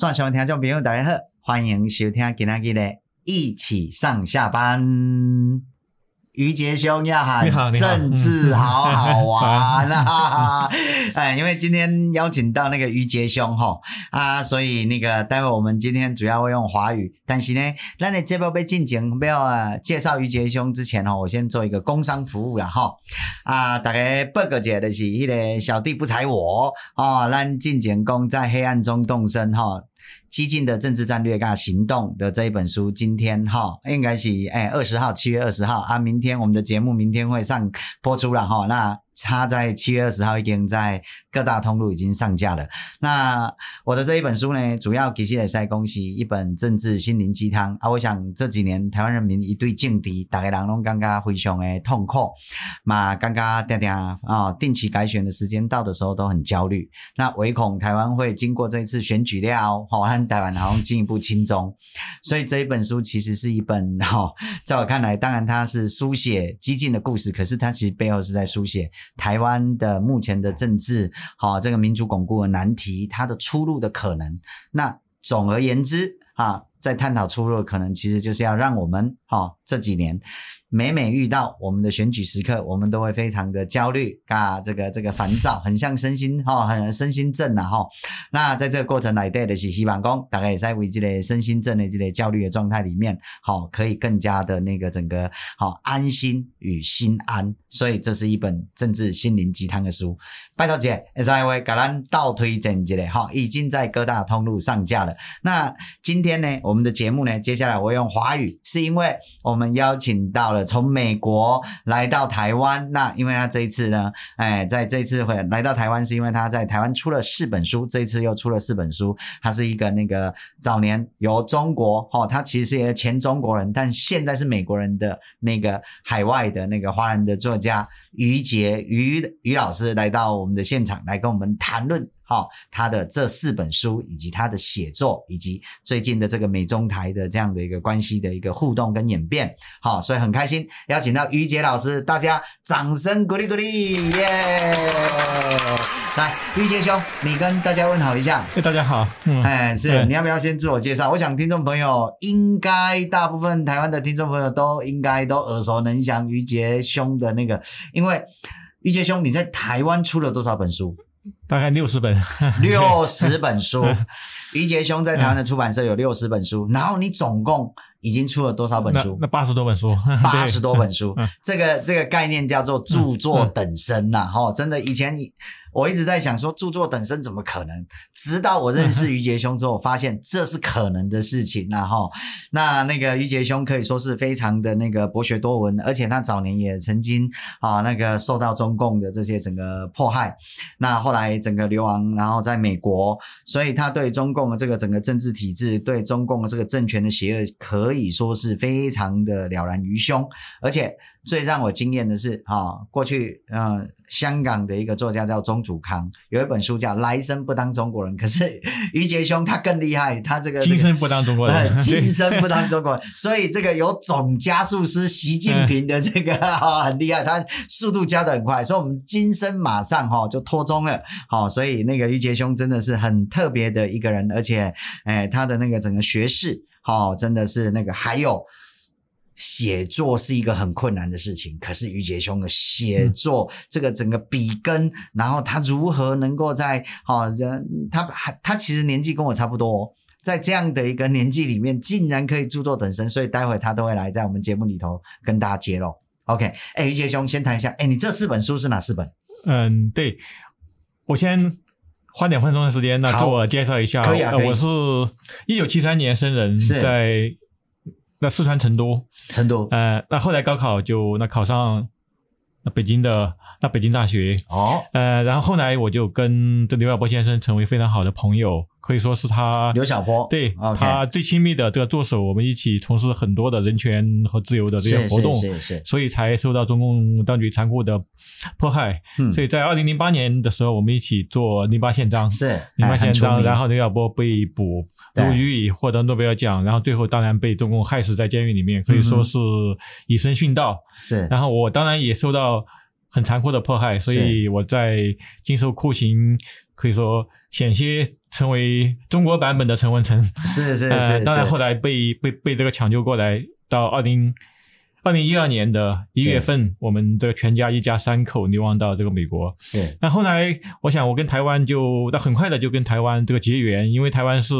线上听众朋友大家好，欢迎收听今天的一起上下班。于杰兄要喊政治好好玩啊！哎，因为今天邀请到那个于杰兄吼啊，所以那个待会我们今天主要会用华语，但是呢，那你这边被进前不要啊介绍于杰兄之前哦，我先做一个工商服务了哈啊，大家报个姐的是那个小弟不才我哦，咱进前工在黑暗中动身哈。激进的政治战略行动的这一本书，今天哈应该是诶二十号，七月二十号啊，明天我们的节目明天会上播出了哈，那。他在七月二十号已经在各大通路已经上架了。那我的这一本书呢，主要其实也是在恭喜一本政治心灵鸡汤啊。我想这几年台湾人民一对政敌，大家人拢感觉非常的痛苦，嘛感觉定定啊，定期改选的时间到的时候都很焦虑。那唯恐台湾会经过这一次选举了，好，和台湾好像进一步亲中。所以这一本书其实是一本哈，在我看来，当然它是书写激进的故事，可是它其实背后是在书写。台湾的目前的政治，好、哦，这个民主巩固的难题，它的出路的可能。那总而言之，啊，在探讨出路的可能，其实就是要让我们，哈、哦，这几年。每每遇到我们的选举时刻，我们都会非常的焦虑啊，这个这个烦躁，很像身心哈、哦，很身心症呐、啊、哈、哦。那在这个过程来对的是希望工，大概也在为这类身心症的这类焦虑的状态里面，好、哦，可以更加的那个整个好、哦、安心与心安。所以这是一本政治心灵鸡汤的书。拜托姐，下一位给咱倒推荐一下哈，已经在各大通路上架了。那今天呢，我们的节目呢，接下来我用华语，是因为我们邀请到了。从美国来到台湾，那因为他这一次呢，哎，在这次会来到台湾，是因为他在台湾出了四本书，这一次又出了四本书。他是一个那个早年由中国，哦，他其实是前中国人，但现在是美国人的那个海外的那个华人的作家于杰于于老师来到我们的现场来跟我们谈论。好、哦，他的这四本书，以及他的写作，以及最近的这个美中台的这样的一个关系的一个互动跟演变，好、哦，所以很开心邀请到于杰老师，大家掌声鼓励鼓励，耶！来，于杰兄，你跟大家问好一下。哎，大家好。嗯，哎，是，你要不要先自我介绍？我想听众朋友应该大部分台湾的听众朋友都应该都耳熟能详于杰兄的那个，因为于杰兄你在台湾出了多少本书？大概六十本，六十本书。于杰兄在台湾的出版社有六十本书，嗯，然后你总共已经出了多少本书？那八十多本书，八十多本书。这个这个概念叫做著作等身呐，哈，真的以前你。我一直在想说，著作等身怎么可能？直到我认识于杰兄之后，发现这是可能的事情。然后，那那个于杰兄可以说是非常的那个博学多闻，而且他早年也曾经啊那个受到中共的这些整个迫害。那后来整个流亡，然后在美国，所以他对中共的这个整个政治体制，对中共的这个政权的邪恶，可以说是非常的了然于胸，而且。最让我惊艳的是，哈、哦，过去，嗯、呃，香港的一个作家叫钟祖康，有一本书叫《来生不当中国人》。可是 于杰兄他更厉害，他这个今生不当中国人，今生不当中国人。所以这个有总加速师习近平的这个、哦、很厉害，他速度加得很快，所以我们今生马上哈、哦、就脱中了。好、哦，所以那个于杰兄真的是很特别的一个人，而且，哎，他的那个整个学识，哈、哦，真的是那个还有。写作是一个很困难的事情，可是于杰兄的写作，嗯、这个整个笔耕，然后他如何能够在哈人、哦，他还他其实年纪跟我差不多，在这样的一个年纪里面，竟然可以著作等身，所以待会他都会来在我们节目里头跟大家揭露。OK，哎，于杰兄先谈一下，哎，你这四本书是哪四本？嗯，对，我先花两分钟的时间，那自我介绍一下，可以啊，可以，我是一九七三年生人，在。那四川成都，成都，呃，那后来高考就那考上那北京的那北京大学，哦，呃，然后后来我就跟这刘晓波先生成为非常好的朋友。可以说是他刘晓波，对.他最亲密的这个助手，我们一起从事很多的人权和自由的这些活动，是是是是，所以才受到中共当局残酷的迫害。嗯，所以在二零零八年的时候，我们一起做《零八宪章》，是《零八宪章》，然后刘晓波被捕入狱，获得诺贝尔奖，然后最后当然被中共害死在监狱里面，可以说是以身殉道。是，然后我当然也受到。很残酷的迫害，所以我在经受酷刑，可以说险些成为中国版本的陈文成。是是是，是。当然后来被被被这个抢救过来，到二零二零一二年的一月份，我们这个全家一家三口流亡到这个美国。是。那后来，我想我跟台湾就，那很快的就跟台湾这个结缘，因为台湾是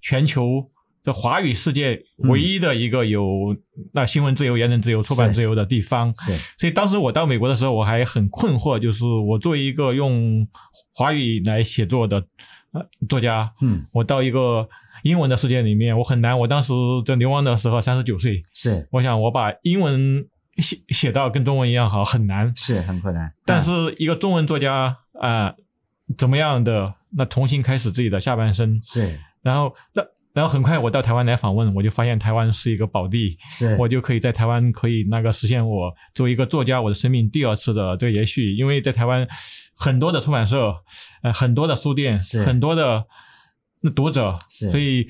全球。这华语世界唯一的一个有那新闻自由、言论自由、出版自由的地方，是。所以当时我到美国的时候，我还很困惑，就是我作为一个用华语来写作的呃作家，嗯，我到一个英文的世界里面，我很难。我当时在流亡的时候三十九岁，是。我想我把英文写写到跟中文一样好，很难，是很困难。但是一个中文作家啊、呃，怎么样的那重新开始自己的下半生，是。然后那。然后很快我到台湾来访问，我就发现台湾是一个宝地，是我就可以在台湾可以那个实现我作为一个作家我的生命第二次的这个延续，因为在台湾很多的出版社，呃很多的书店，是很多的那读者，是所以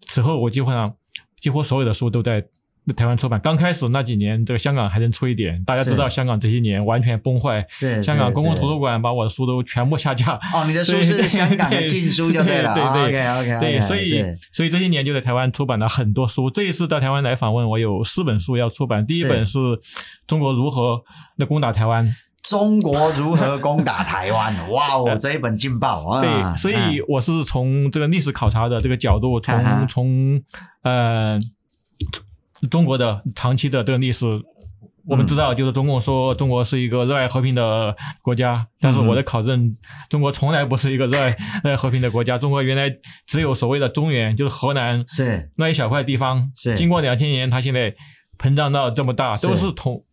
此后我基本上几乎所有的书都在。台湾出版刚开始那几年，这个香港还能出一点。大家知道，香港这些年完全崩坏。是香港公共图书馆把我的书都全部下架。哦，你的书是香港的禁书就对了。对对对，OK OK。对，所以所以这些年就在台湾出版了很多书。这一次到台湾来访问，我有四本书要出版。第一本是《中国如何那攻打台湾》。中国如何攻打台湾？哇哦，这一本劲爆啊！对，所以我是从这个历史考察的这个角度，从从呃。中国的长期的这个历史，我们知道，就是中共说中国是一个热爱和平的国家，嗯、但是我的考证，中国从来不是一个热爱 热爱和平的国家。中国原来只有所谓的中原，就是河南是那一小块地方。是经过两千年，它现在膨胀到这么大，都是通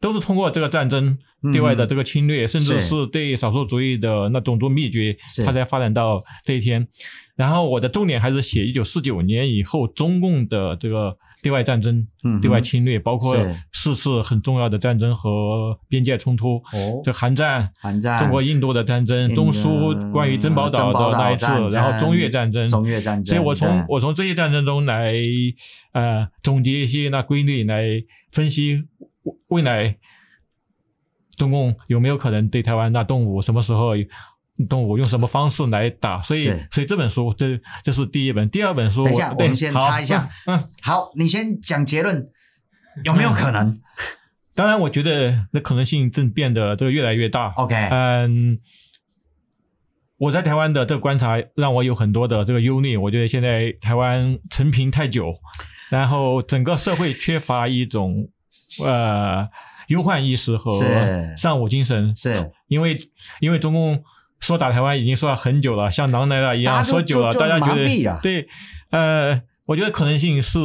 都是通过这个战争对外的这个侵略，嗯、甚至是对少数族裔的那种族灭绝，它才发展到这一天。然后我的重点还是写一九四九年以后中共的这个。对外战争、嗯、对外侵略，包括四次很重要的战争和边界冲突。哦，这韩战、韩战、中国印度的战争、中苏关于珍宝岛的那一次，然后中越战争、中越战争。所以我从我从这些战争中来呃总结一些那规律，来分析未来中共有没有可能对台湾那动武，什么时候。动物用什么方式来打？所以，所以这本书这这是第一本，第二本书。等一下，我们先插一下。嗯，好，你先讲结论，有没有可能？嗯、当然，我觉得那可能性正变得这个越来越大。OK，嗯，我在台湾的这个观察让我有很多的这个忧虑。我觉得现在台湾陈平太久，然后整个社会缺乏一种呃忧患意识和尚武精神，是因为因为中共。说打台湾已经说了很久了，像狼来了一样说久了，大家觉得对，呃，我觉得可能性是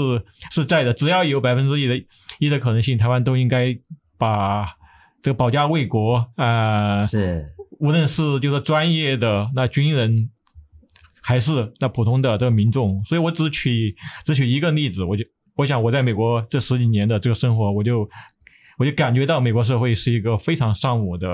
是在的，只要有百分之一的一的可能性，台湾都应该把这个保家卫国，呃，是，无论是就是专业的那军人，还是那普通的这个民众，所以我只取只取一个例子，我就我想我在美国这十几年的这个生活，我就我就感觉到美国社会是一个非常尚武的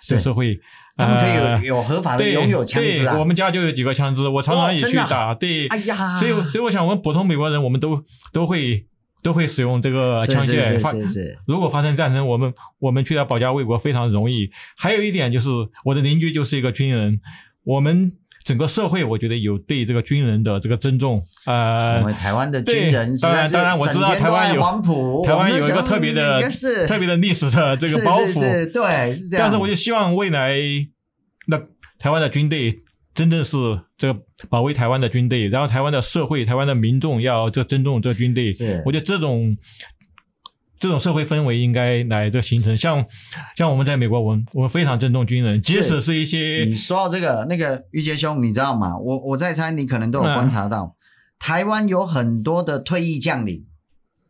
这个社会。他们可以有有合法的拥有枪支啊！对，我们家就有几个枪支，我常常也去打。对，哎呀，所以所以我想，我们普通美国人，我们都都会都会使用这个枪械。是是是。如果发生战争，我们我们去到保家卫国非常容易。还有一点就是，我的邻居就是一个军人，我们。整个社会，我觉得有对这个军人的这个尊重。呃，我们台湾的军人，当然，当然我知道台湾有台湾有一个特别的、特别的历史的这个包袱。是是是，对，是这样。但是，我就希望未来那台湾的军队真正是这个保卫台湾的军队，然后台湾的社会、台湾的民众要这尊重这个军队。是，我觉得这种。这种社会氛围应该来的形成，像像我们在美国，我们我们非常尊重军人，即使是一些你说到这个那个玉杰兄，你知道吗？我我在猜，你可能都有观察到，嗯、台湾有很多的退役将领。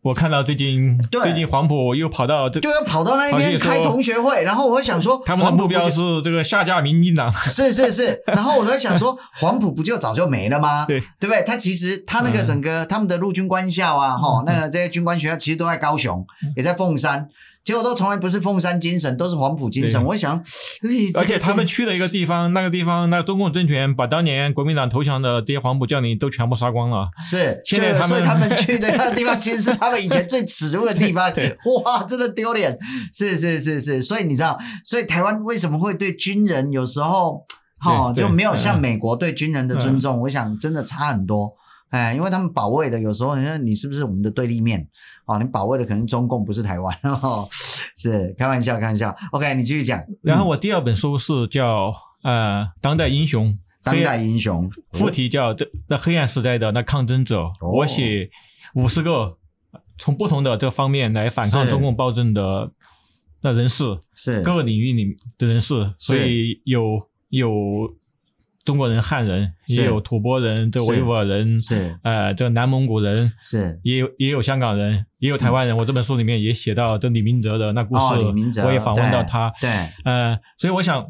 我看到最近最近黄埔又跑到这，就要跑到那边开同学会，然后我想说，他们的目标是这个下架民进党，是是是，然后我在想说，黄埔不就早就没了吗？对。对不对？他其实他那个整个他们的陆军官校啊，哈，那个这些军官学校其实都在高雄，也在凤山。结果都从来不是凤山精神，都是黄埔精神。我想，而且他们去了一个地方，那个地方那中共政权把当年国民党投降的这些黄埔将领都全部杀光了。是，所以他们去的那个地方，其实是他们以前最耻辱的地方。哇，真的丢脸。是是是是，所以你知道，所以台湾为什么会对军人有时候，哈，就没有像美国对军人的尊重？我想真的差很多。哎，因为他们保卫的有时候，你说你是不是我们的对立面？哦，你保卫的可能中共不是台湾，哦，是开玩笑，开玩笑。OK，你继续讲。然后我第二本书是叫呃《当代英雄》，当代英雄，副题叫这那黑暗时代的那抗争者。哦、我写五十个从不同的这方面来反抗中共暴政的那人士，是各个领域里的人士，所以有有。中国人、汉人也有吐蕃人，这维吾尔人是，呃，这个南蒙古人是，也有也有香港人，也有台湾人。我这本书里面也写到这李明哲的那故事，李明哲，我也访问到他。对，呃，所以我想，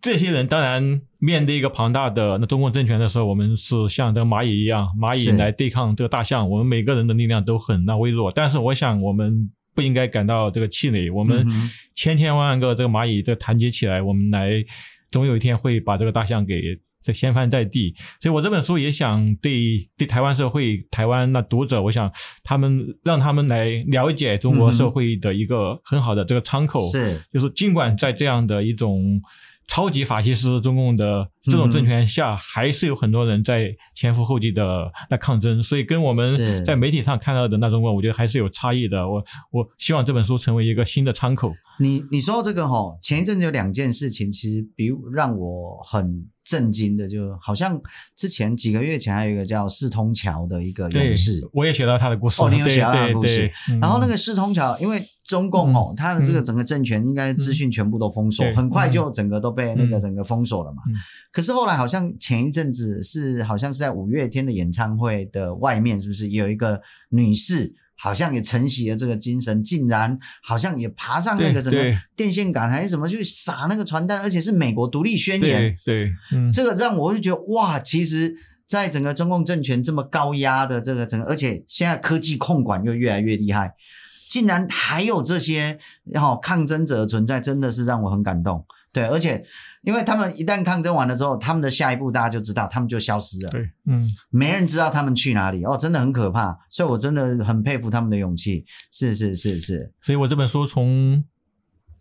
这些人当然面对一个庞大的那中共政权的时候，我们是像这个蚂蚁一样，蚂蚁来对抗这个大象。我们每个人的力量都很那微弱，但是我想我们不应该感到这个气馁。我们千千万万个这个蚂蚁，这团结起来，我们来。总有一天会把这个大象给这掀翻在地，所以我这本书也想对对台湾社会、台湾那读者，我想他们让他们来了解中国社会的一个很好的这个窗口，是就是尽管在这样的一种。超级法西斯中共的这种政权下，还是有很多人在前赴后继的在抗争，所以跟我们在媒体上看到的那种，我觉得还是有差异的。我我希望这本书成为一个新的窗口。你你说到这个哈，前一阵子有两件事情，其实比如让我很。震惊的，就好像之前几个月前还有一个叫四通桥的一个勇士，我也写到他的故事。哦，你有写到他的故事。然后那个四通桥，因为中共哦，他的这个整个政权应该资讯全部都封锁，很快就整个都被那个整个封锁了嘛。可是后来好像前一阵子是好像是在五月天的演唱会的外面，是不是有一个女士？好像也承袭了这个精神，竟然好像也爬上那个什么电线杆还是什么去撒那个传单，而且是美国独立宣言。对，对嗯，这个让我就觉得哇，其实在整个中共政权这么高压的这个整个，而且现在科技控管又越来越厉害，竟然还有这些然后抗争者的存在，真的是让我很感动。对，而且。因为他们一旦抗争完了之后，他们的下一步大家就知道，他们就消失了。对，嗯，没人知道他们去哪里哦，真的很可怕。所以我真的很佩服他们的勇气。是是是是。所以我这本书从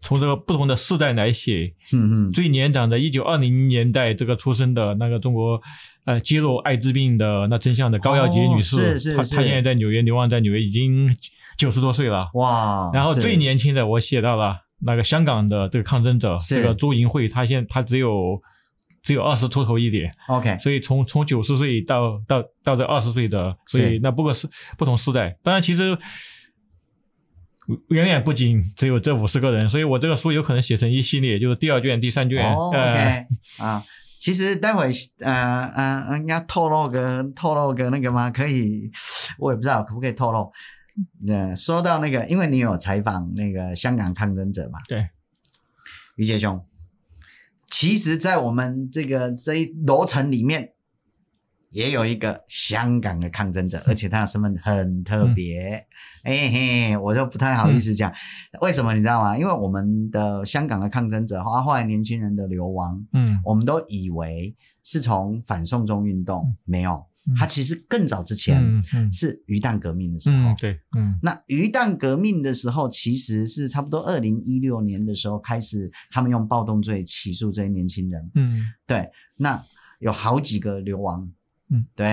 从这个不同的世代来写，嗯嗯，最年长的一九二零年代这个出生的那个中国呃揭露艾滋病的那真相的高耀洁女士，哦、是是是，她她现在在纽约流亡在纽约已经九十多岁了。哇，然后最年轻的我写到了。那个香港的这个抗争者，这个朱银会，他现在他只有只有二十出头一点，OK，所以从从九十岁到到到这二十岁的，所以那不过是不同时代。当然，其实远远不仅只有这五十个人，所以我这个书有可能写成一系列，就是第二卷、第三卷。Oh, OK，呃、啊，其实待会呃呃，应该透露个透露个那个吗？可以，我也不知道可不可以透露。那说到那个，因为你有采访那个香港抗争者嘛？对，于杰兄，其实，在我们这个这一楼层里面，也有一个香港的抗争者，而且他的身份很特别。哎、嗯、嘿，我就不太好意思讲，嗯、为什么你知道吗？因为我们的香港的抗争者，后来年轻人的流亡，嗯，我们都以为是从反送中运动，嗯、没有。他其实更早之前是鱼蛋革命的时候，对，嗯，那鱼蛋革命的时候，其实是差不多二零一六年的时候开始，他们用暴动罪起诉这些年轻人，嗯，对，那有好几个流亡。嗯，对，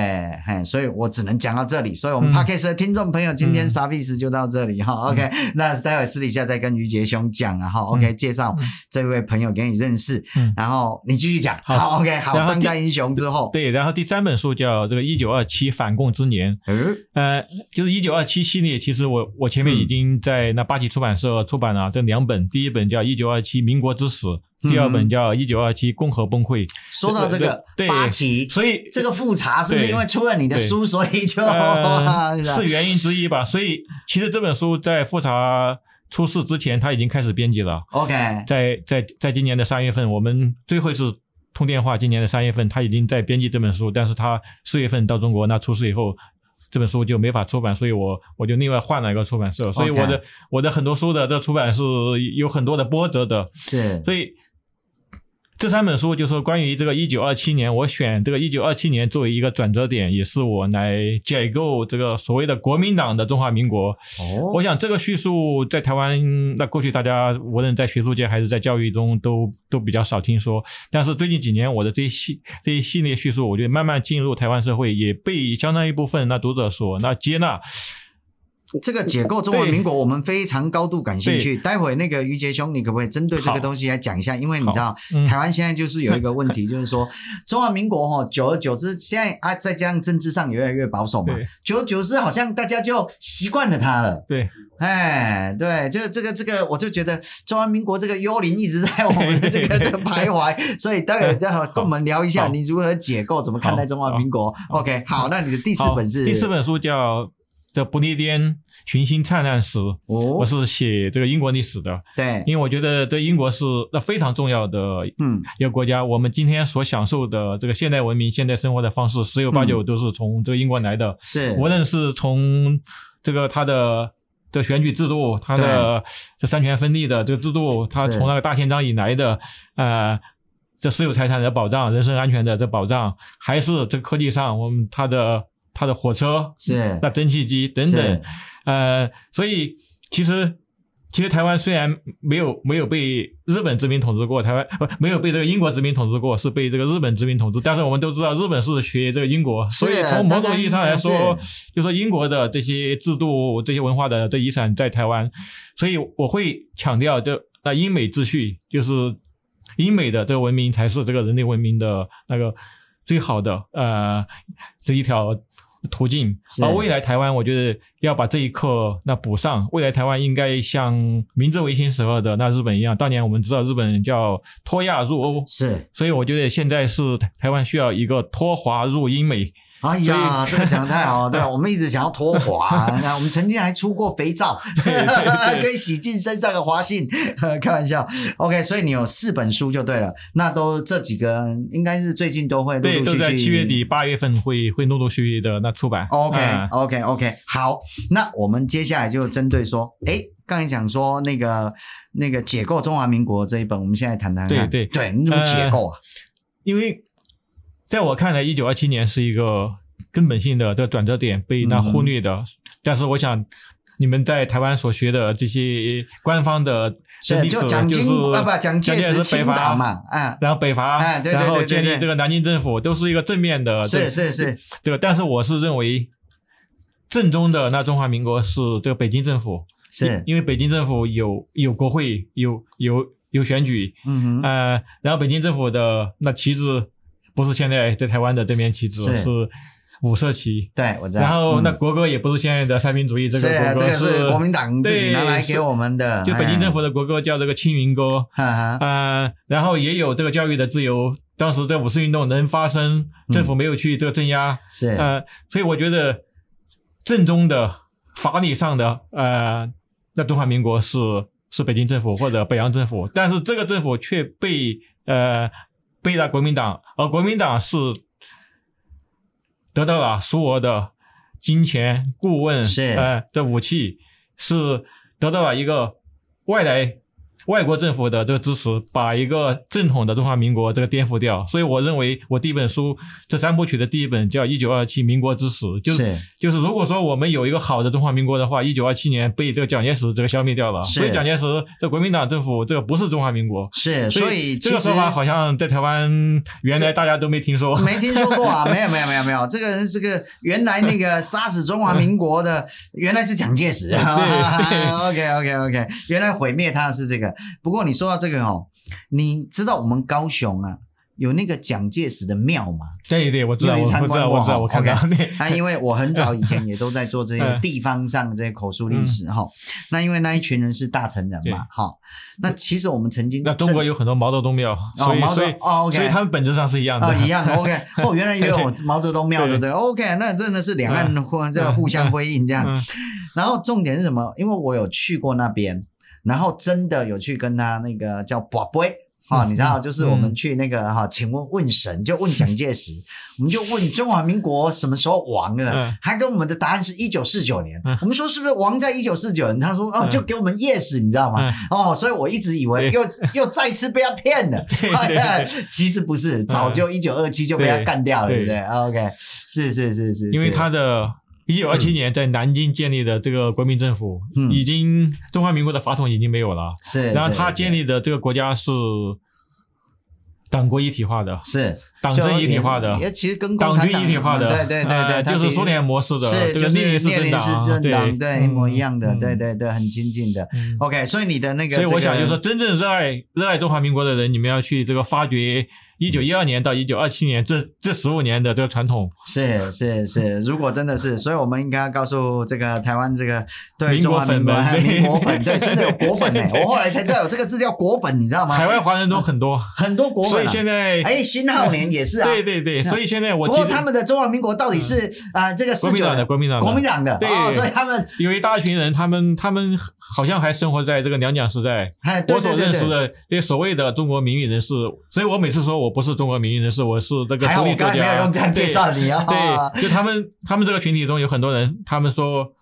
嘿，所以我只能讲到这里。所以，我们 Podcast 的听众朋友，今天 Service 就到这里哈。嗯、OK，那待会私底下再跟于杰兄讲啊哈。OK，介绍这位朋友给你认识。嗯，然后你继续讲。好，好，OK，好。当家英雄之后，对，然后第三本书叫这个一九二七反共之年。嗯，呃，就是一九二七系列。其实我我前面已经在那八旗出版社出版了这两本，第一本叫一九二七民国之死。第二本叫《一九二七共和崩溃》。说到这个八旗，所以这个复查是不是因为出了你的书，所以就、呃、是原因之一吧？所以其实这本书在复查出事之前，他已经开始编辑了。OK，在在在今年的三月份，我们最后一次通电话，今年的三月份他已经在编辑这本书，但是他四月份到中国，那出事以后。这本书就没法出版，所以我我就另外换了一个出版社，所以我的.我的很多书的这出版是有很多的波折的，是，所以。这三本书就是说关于这个一九二七年，我选这个一九二七年作为一个转折点，也是我来解构这个所谓的国民党的中华民国。哦，我想这个叙述在台湾，那过去大家无论在学术界还是在教育中都都比较少听说。但是最近几年，我的这一系这一系列叙述，我觉得慢慢进入台湾社会，也被相当一部分那读者所那接纳。这个解构中华民国，我们非常高度感兴趣。待会那个于杰兄，你可不可以针对这个东西来讲一下？因为你知道，台湾现在就是有一个问题，就是说 中华民国哈，久而久之，现在啊，再加上政治上越来越保守嘛，久而久之，好像大家就习惯了它了。对，哎，对，就这个这个，我就觉得中华民国这个幽灵一直在我们的这个 这个徘徊。所以待会待会跟我们聊一下，你如何解构，怎么看待中华民国？OK，好，那你的第四本是第四本书叫。这不列颠群星灿烂时，哦、我是写这个英国历史的。对，因为我觉得这英国是那非常重要的嗯一个国家。嗯、我们今天所享受的这个现代文明、现代生活的方式，十有八九都是从这个英国来的。嗯、是，无论是从这个它的这选举制度，它的这三权分立的这个制度，它从那个大宪章以来的呃这私有财产的保障、人身安全的这保障，还是这个科技上我们它的。它的火车是那蒸汽机等等，呃，所以其实其实台湾虽然没有没有被日本殖民统治过，台湾不没有被这个英国殖民统治过，是被这个日本殖民统治。但是我们都知道，日本是学这个英国，所以从某种意义上来说，就说英国的这些制度、这些文化的这遗产在台湾。所以我会强调，就那英美秩序，就是英美的这个文明才是这个人类文明的那个最好的呃这一条。途径，而未来台湾，我觉得要把这一课那补上。未来台湾应该像明治维新时候的那日本一样，当年我们知道日本叫脱亚入欧，是，所以我觉得现在是台湾需要一个脱华入英美。哎呀，这个讲的太好了，对，我们一直想要脱华，那我们曾经还出过肥皂，可以 洗净身上的华性，开玩笑。OK，所以你有四本书就对了，那都这几个应该是最近都会陆陆续续，对，都在七月底八月份会会陆陆续续的那出版。OK，OK，OK，好，那我们接下来就针对说，哎，刚才讲说那个那个解构中华民国这一本，我们现在谈谈看，对对对，你怎么解构啊？因为。在我看来，一九二七年是一个根本性的这个转折点，被那忽略的。嗯、但是，我想你们在台湾所学的这些官方的历史，就蒋经国啊，不，蒋介石是北伐嘛，啊，然后北伐，然后建立这个南京政府，都是一个正面的。是是是，这个。但是，我是认为正宗的那中华民国是这个北京政府，是因为北京政府有有国会，有有有选举，嗯哼，呃，然后北京政府的那旗帜。不是现在在台湾的这面旗帜，是五色旗。对，我知道。然后那国歌也不是现在的三民主义这个国歌，是国民党自己拿来给我们的。就北京政府的国歌叫这个《青云歌》。啊，然后也有这个教育的自由。当时这五四运动能发生，政府没有去这个镇压。是。呃，所以我觉得正宗的法理上的呃，那中华民国是是北京政府或者北洋政府，但是这个政府却被呃。背了国民党，而国民党是得到了苏俄的金钱、顾问，是呃的武器，是得到了一个外来。外国政府的这个支持，把一个正统的中华民国这个颠覆掉，所以我认为我第一本书这三部曲的第一本叫《一九二七民国之史》，就是。就是如果说我们有一个好的中华民国的话，一九二七年被这个蒋介石这个消灭掉了，所以蒋介石这国民党政府这个不是中华民国，是所以这个说法好像在台湾原来大家都没听说，没听说过啊，没有没有没有没有，这个人是个原来那个杀死中华民国的原来是蒋介石，对，OK OK OK，原来毁灭他是这个。不过你说到这个哦，你知道我们高雄啊有那个蒋介石的庙吗？对对，我知道，我知道，我知道，我看到。那因为我很早以前也都在做这些 地方上这些口述历史哈。那因为那一群人是大成人嘛，哈。那其实我们曾经那中国有很多毛泽东庙，所以所以所以他们本质上是一样的，一样的。OK，哦，原来也有毛泽东庙，对不对？OK，那真的是两岸互这个互相辉映这样。然后重点是什么？因为我有去过那边。然后真的有去跟他那个叫跋杯哈，你知道，就是我们去那个哈，请问问神，就问蒋介石，我们就问中华民国什么时候亡了，还跟我们的答案是一九四九年。我们说是不是亡在一九四九年？他说哦，就给我们 yes，你知道吗？哦，所以我一直以为又又再次被他骗了，其实不是，早就一九二七就被他干掉了，对不对？OK，是是是是，因为他的。一九二七年在南京建立的这个国民政府，嗯、已经中华民国的法统已经没有了。是，然后他建立的这个国家是党国一体化的，是党政一体化的，也其实跟党军一体化的，对对对对，呃、就是苏联模式的，是就是列宁式政党，对对，一模一样的，对对对，很亲近的。嗯、OK，所以你的那个，所以我想就是说，真正热爱热爱中华民国的人，你们要去这个发掘。一九一二年到一九二七年这这十五年的这个传统。是是是，如果真的是，所以我们应该要告诉这个台湾这个对中华民国粉，对，真的有国粉呢。我后来才知道有这个字叫国粉，你知道吗？海外华人都很多。很多国粉，所以现在哎，辛浩年也是啊，对对对，所以现在我不过他们的中华民国到底是啊这个国民党的国民党国民党的对，所以他们有一大群人，他们他们好像还生活在这个两蒋时代。我所认识的这些所谓的中国民运人士，所以我每次说我不是中国民运人士。我是这个独立作家。没有用这样介绍你啊。对，就他们，他们这个群体中有很多人，他们说，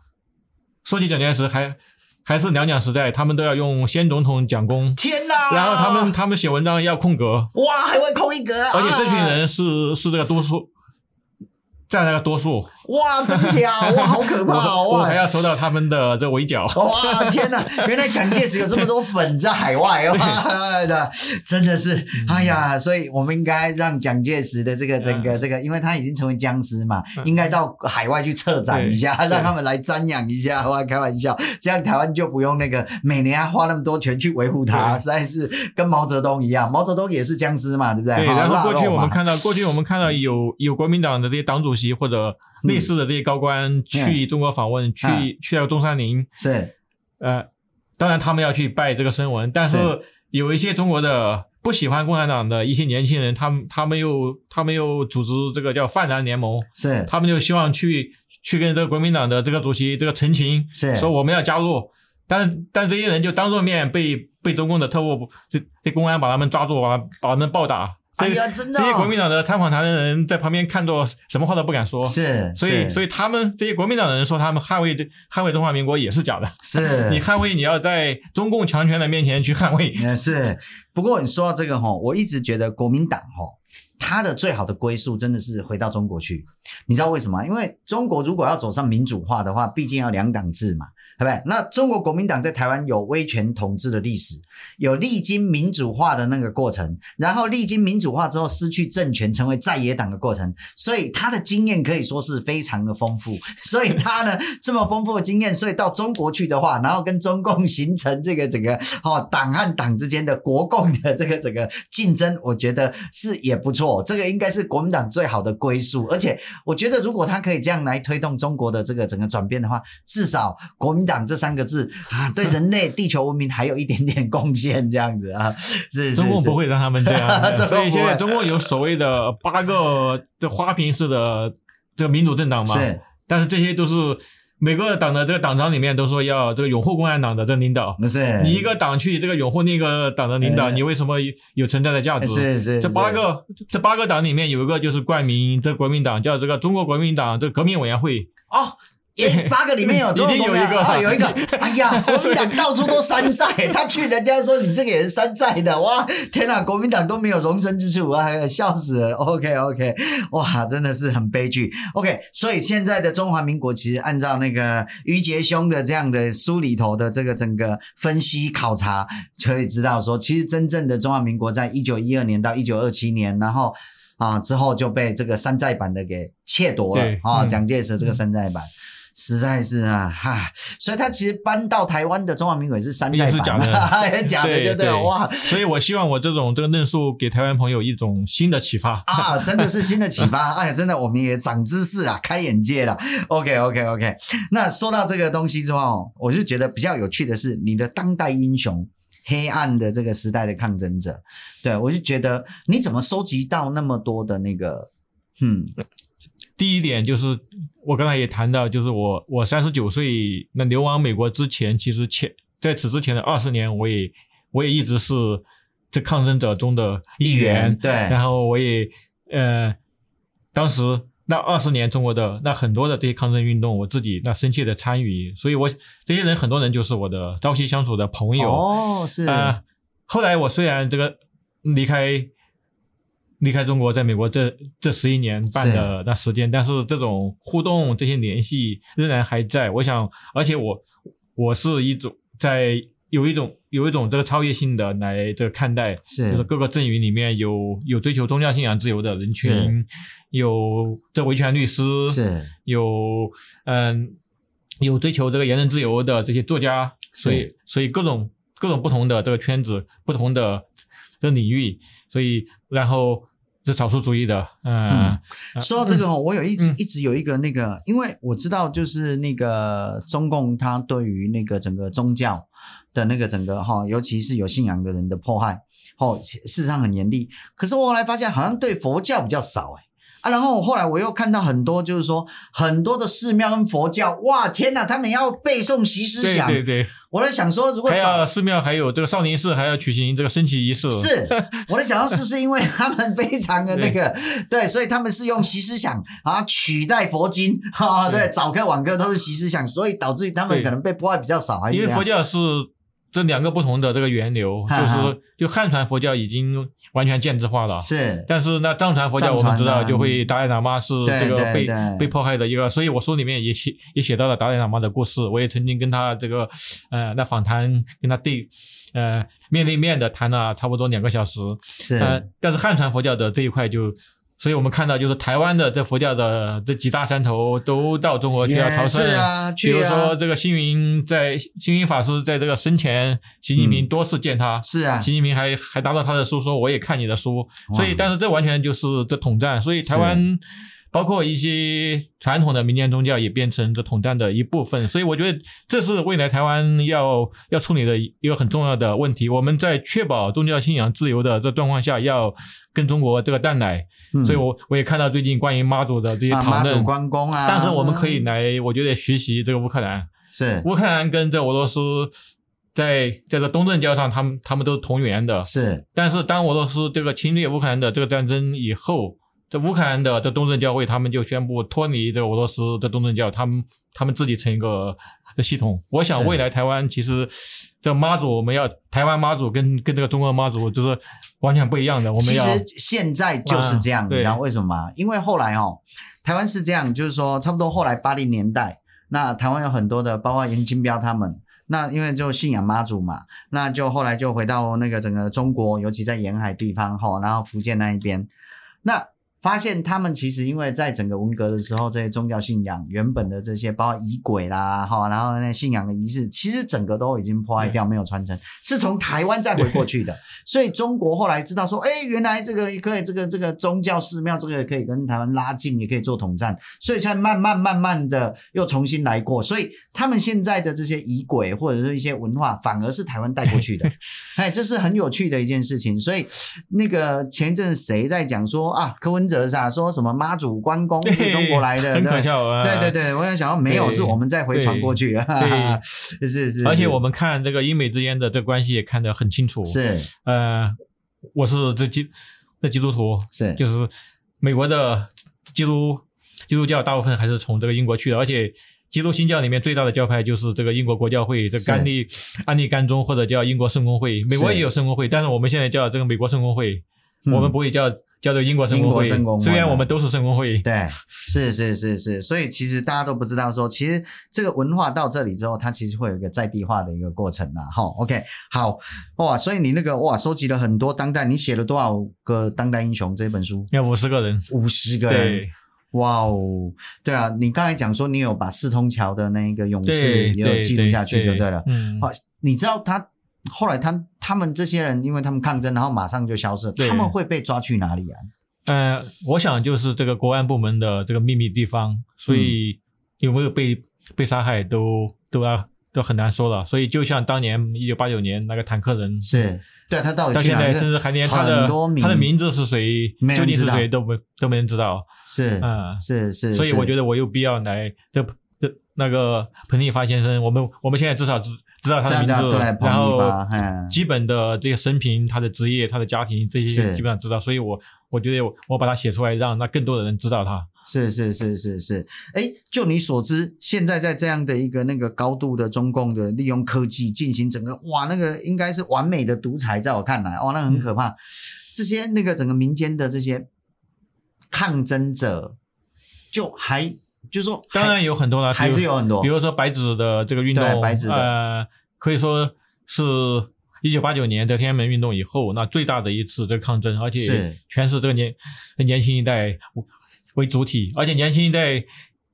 说起蒋介石还还是两蒋时代，他们都要用先总统蒋公。天哪！然后他们他们写文章要空格。哇，还会空一格啊！而且这群人是是这个多数。占那个多数，哇，真假？哇，好可怕 哦！我还要收到他们的这围剿。哇，天哪！原来蒋介石有这么多粉在海外哦，的 真的是，哎呀，所以我们应该让蒋介石的这个整个这个，因为他已经成为僵尸嘛，应该到海外去策展一下，让他们来瞻仰一下。哇开玩笑，这样台湾就不用那个每年要花那么多钱去维护他，实在是跟毛泽东一样，毛泽东也是僵尸嘛，对不对？对。然后过去我们看到，过去我们看到有有国民党的这些党主席。或者类似的这些高官去中国访问，嗯、去去到中山陵，是，呃，当然他们要去拜这个孙文，但是有一些中国的不喜欢共产党的一些年轻人，他们他们又他们又组织这个叫泛蓝联盟，是，他们就希望去去跟这个国民党的这个主席这个陈情，是，说我们要加入，但但这些人就当着面被被中共的特务这这公安把他们抓住，把把他们暴打。哎呀，真的！这些国民党的参访团的人在旁边看着，什么话都不敢说。是，所以，所以他们这些国民党的人说他们捍卫这捍卫中华民国也是假的。是，你捍卫你要在中共强权的面前去捍卫。也是，不过你说到这个哈，我一直觉得国民党哈。他的最好的归宿真的是回到中国去，你知道为什么？因为中国如果要走上民主化的话，毕竟要两党制嘛，对不对？那中国国民党在台湾有威权统治的历史，有历经民主化的那个过程，然后历经民主化之后失去政权，成为在野党的过程，所以他的经验可以说是非常的丰富。所以他呢这么丰富的经验，所以到中国去的话，然后跟中共形成这个整个哦党和党之间的国共的这个整个竞争，我觉得是也不错。这个应该是国民党最好的归宿，而且我觉得，如果他可以这样来推动中国的这个整个转变的话，至少国民民党这三个字啊，对人类、地球文明还有一点点贡献，这样子啊，是，是，是中共不会让他们这样，所以现在中国有所谓的八个这花瓶式的这个民主政党嘛，是，但是这些都是。每个党的这个党章里面都说要这个拥护共产党的这个领导，不是你一个党去这个拥护那个党的领导，你为什么有存在的价值？是是，这八个这八个党里面有一个就是冠名这国民党，叫这个中国国民党这个革命委员会。哦。八个里面有，已经有一个啊，有一个。哎呀，国民党到处都山寨，他去人家说你这个也是山寨的，哇，天哪，国民党都没有容身之处，我还笑死了。OK OK，哇，真的是很悲剧。OK，所以现在的中华民国其实按照那个余杰兄的这样的书里头的这个整个分析考察，可以知道说，其实真正的中华民国在一九一二年到一九二七年，然后啊之后就被这个山寨版的给窃夺了啊，蒋介石这个山寨版。嗯实在是啊，哈，所以他其实搬到台湾的中华民国也是山寨版，是假的，假的，对对，哇！所以我希望我这种这个论述给台湾朋友一种新的启发 啊，真的是新的启发，哎呀，真的我们也长知识了，开眼界了。OK OK OK，那说到这个东西之后，我就觉得比较有趣的是你的当代英雄，黑暗的这个时代的抗争者，对，我就觉得你怎么收集到那么多的那个，嗯。第一点就是，我刚才也谈到，就是我我三十九岁那流亡美国之前，其实前在此之前的二十年，我也我也一直是这抗争者中的一员。对，然后我也呃，当时那二十年中国的那很多的这些抗争运动，我自己那深切的参与，所以我这些人很多人就是我的朝夕相处的朋友。哦，是啊、呃。后来我虽然这个离开。离开中国，在美国这这十一年半的那时间，但是这种互动、这些联系仍然还在。我想，而且我我是一种在有一种有一种这个超越性的来这个看待，是就是各个阵营里面有有追求宗教信仰自由的人群，有这维权律师，是有嗯有追求这个言论自由的这些作家，所以所以各种各种不同的这个圈子，不同的这领域，所以然后。是少数主义的，嗯，嗯，说到这个哦，我有一直、嗯、一直有一个那个，因为我知道就是那个中共他对于那个整个宗教的那个整个哈，尤其是有信仰的人的迫害，哦，事实上很严厉。可是我后来发现，好像对佛教比较少哎。啊，然后后来我又看到很多，就是说很多的寺庙跟佛教，哇，天哪，他们要背诵习思想。对对对，我在想说，如果找寺庙还有这个少林寺还要举行这个升旗仪式，是，我在想说是不是因为他们非常的那个，对，对，所以他们是用习思想啊取代佛经，哈、啊，对，早课晚课都是习思想，所以导致于他们可能被破坏比较少，还是因为佛教是这两个不同的这个源流，就是就汉传佛教已经。完全建制化了，是，但是那藏传佛教我们知道，就会达赖喇嘛是这个被被迫害的一个，所以我书里面也写也写到了达赖喇嘛的故事，我也曾经跟他这个呃那访谈跟他对呃面对面的谈了差不多两个小时，是，呃，但是汉传佛教的这一块就。所以我们看到，就是台湾的这佛教的这几大山头都到中国去要朝圣，啊，比如说这个星云在星云法师在这个生前，习近平多次见他，是啊，习近平还还拿到他的书说我也看你的书，所以但是这完全就是这统战，所以台湾。包括一些传统的民间宗教也变成这统战的一部分，所以我觉得这是未来台湾要要处理的一个很重要的问题。我们在确保宗教信仰自由的这状况下，要跟中国这个断奶。嗯、所以我我也看到最近关于妈祖的这些讨论，妈祖关公啊，但是我们可以来，我觉得学习这个乌克兰，是乌克兰跟这俄罗斯在在这东正教上，他们他们都是同源的，是。但是当俄罗斯这个侵略乌克兰的这个战争以后。这乌克兰的这东正教会，他们就宣布脱离这俄罗斯的东正教，他们他们自己成一个的系统。我想未来台湾其实这妈祖，我们要台湾妈祖跟跟这个中国妈祖就是完全不一样的。我们要其实现在就是这样，啊、你知道为什么吗？因为后来哦，台湾是这样，就是说差不多后来八零年代，那台湾有很多的，包括严金彪他们，那因为就信仰妈祖嘛，那就后来就回到那个整个中国，尤其在沿海地方哈，然后福建那一边，那。发现他们其实因为在整个文革的时候，这些宗教信仰原本的这些，包括仪轨啦，哈，然后那信仰的仪式，其实整个都已经破坏掉，没有传承，是从台湾再回过去的。所以中国后来知道说，哎，原来这个可以，这个这个宗教寺庙，这个可以跟台湾拉近，也可以做统战，所以才慢慢慢慢的又重新来过。所以他们现在的这些仪轨或者是一些文化，反而是台湾带过去的。哎，这是很有趣的一件事情。所以那个前一阵谁在讲说啊，柯文。则说什么妈祖关公是中国来的，很可笑啊！对对对，我想想到没有，是我们再回传过去，是是是。而且我们看这个英美之间的这关系也看得很清楚。是呃，我是这基这基督徒，是就是美国的基督基督教大部分还是从这个英国去的，而且基督新教里面最大的教派就是这个英国国教会，这个安利安利甘宗或者叫英国圣公会，美国也有圣公会，但是我们现在叫这个美国圣公会，我们不会叫。叫做英国圣公会，虽然我们都是圣公会，对，是是是是，所以其实大家都不知道说，其实这个文化到这里之后，它其实会有一个在地化的一个过程啊。哈，OK，好。哇，所以你那个哇，收集了很多当代，你写了多少个当代英雄这本书？要五十个人，五十个人，哇哦，对啊，你刚才讲说你有把四通桥的那一个勇士也有记录下去就对了，嗯，好，你知道他。后来他他们这些人，因为他们抗争，然后马上就消失了。他们会被抓去哪里啊？呃，我想就是这个国安部门的这个秘密地方，所以有没有被、嗯、被杀害都都要都很难说了。所以就像当年一九八九年那个坦克人，是对他到底到现在甚至还连他的他的名字是谁，究竟是谁都没都没人知道。是啊、嗯，是是，所以我觉得我有必要来这这那个彭立发先生，我们我们现在至少知。知道他的名字，然后基本的这个生平、他的职业、他的家庭这些基本上知道，所以我我觉得我把它写出来，让那更多的人知道他。是是是是是，哎，就你所知，现在在这样的一个那个高度的中共的利用科技进行整个哇，那个应该是完美的独裁，在我看来，哇，那很可怕。嗯、这些那个整个民间的这些抗争者，就还就是说，当然有很多了，还是有很多，比如说白纸的这个运动，白纸的，呃，可以说是一九八九年的天安门运动以后，那最大的一次这个抗争，而且全是这个年年轻一代。为主体，而且年轻一代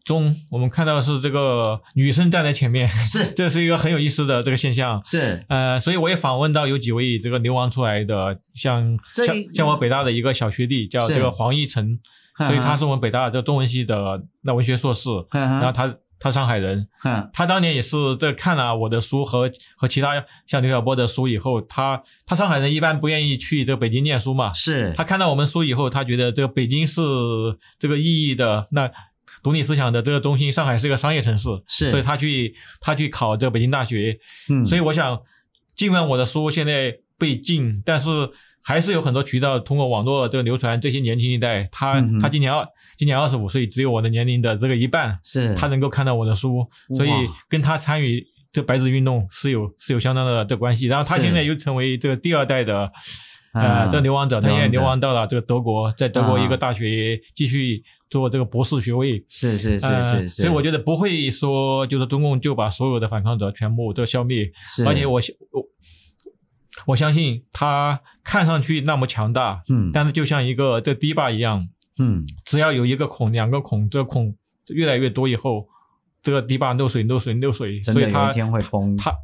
中，我们看到的是这个女生站在前面，是，这是一个很有意思的这个现象，是，呃，所以我也访问到有几位这个流亡出来的，像像像我北大的一个小学弟叫这个黄义成，所以他是我们北大的这个中文系的那文学硕士，然后他。他上海人，嗯，他当年也是这看了我的书和和其他像刘晓波的书以后，他他上海人一般不愿意去这个北京念书嘛，是他看到我们书以后，他觉得这个北京是这个意义的那独立思想的这个中心，上海是个商业城市，是，所以他去他去考这个北京大学，嗯，所以我想，尽管我的书现在被禁，但是。还是有很多渠道通过网络这个流传，这些年轻一代，他、嗯、他今年二今年二十五岁，只有我的年龄的这个一半，是。他能够看到我的书，所以跟他参与这白纸运动是有是有相当的这关系。然后他现在又成为这个第二代的呃这流亡者，他现在流亡到了这个德国，在德国一个大学继续做这个博士学位。是是是是，所以我觉得不会说就是中共就把所有的反抗者全部都消灭，而且我我。相信他看上去那么强大，嗯，但是就像一个这堤坝一样，嗯，只要有一个孔、两个孔，这个孔越来越多以后，这个堤坝漏水、漏水、漏水，所以它有一天会崩。它，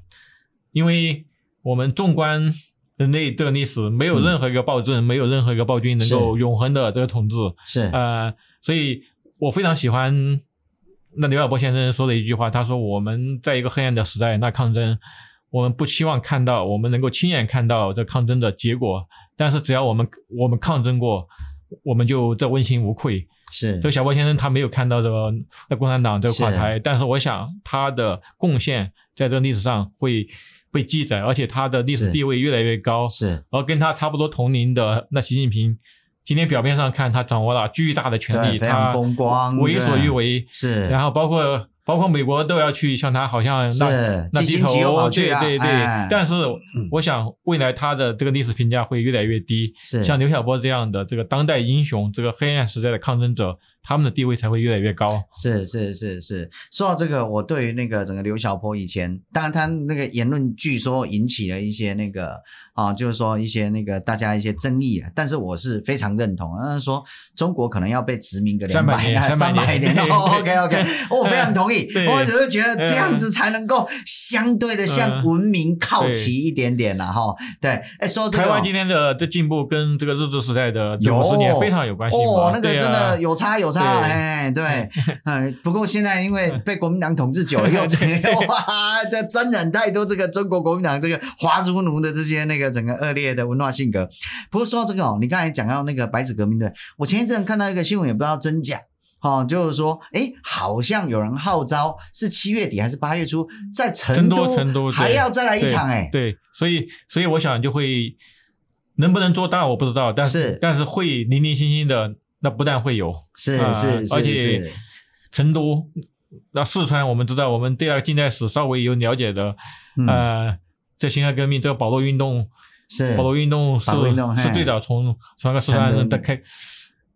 因为我们纵观人类这个历史，没有任何一个暴政、嗯，没有任何一个暴君能够永恒的这个统治，是，呃，所以我非常喜欢那刘晓波先生说的一句话，他说：“我们在一个黑暗的时代，那抗争。”我们不期望看到，我们能够亲眼看到这抗争的结果，但是只要我们我们抗争过，我们就这问心无愧。是这个小波先生他没有看到这个在共产党这个垮台，但是我想他的贡献在这个历史上会被记载，而且他的历史地位越来越高。是，而跟他差不多同龄的那习近平，今天表面上看他掌握了巨大的权力，他为所欲为。是，然后包括。包括美国都要去向他好像那那低头，对对对。但是我想未来他的这个历史评价会越来越低。是，像刘晓波这样的这个当代英雄，这个黑暗时代的抗争者。他们的地位才会越来越高。是是是是，说到这个，我对于那个整个刘晓波以前，当然他那个言论据说引起了一些那个啊，就是说一些那个大家一些争议啊。但是我是非常认同，他说中国可能要被殖民个两百年、三百年。OK OK，我非常同意。我只是觉得这样子才能够相对的向文明靠齐一点点了哈。对，哎，说这个台湾今天的这进步跟这个日治时代的九十年非常有关系哦，那个真的有差有差。哎，对，嗯，不过现在因为被国民党统治久了，又这个哇，这真人太多，这个中国国民党这个华族奴的这些那个整个恶劣的文化性格。不过说到这个哦，你刚才讲到那个白纸革命队，我前一阵看到一个新闻，也不知道真假，哦，就是说，哎，好像有人号召是七月底还是八月初，在成都，成都还要再来一场，哎，对，所以，所以我想就会能不能做大我不知道，但是，是但是会零零星星的。那不但会有，是是、呃、是，而且成都，那四川，我们知道，我们对那个近代史稍微有了解的，嗯、呃，这辛亥革命，这个保罗运动，是保罗运动是运动是最早从从那个四川人的开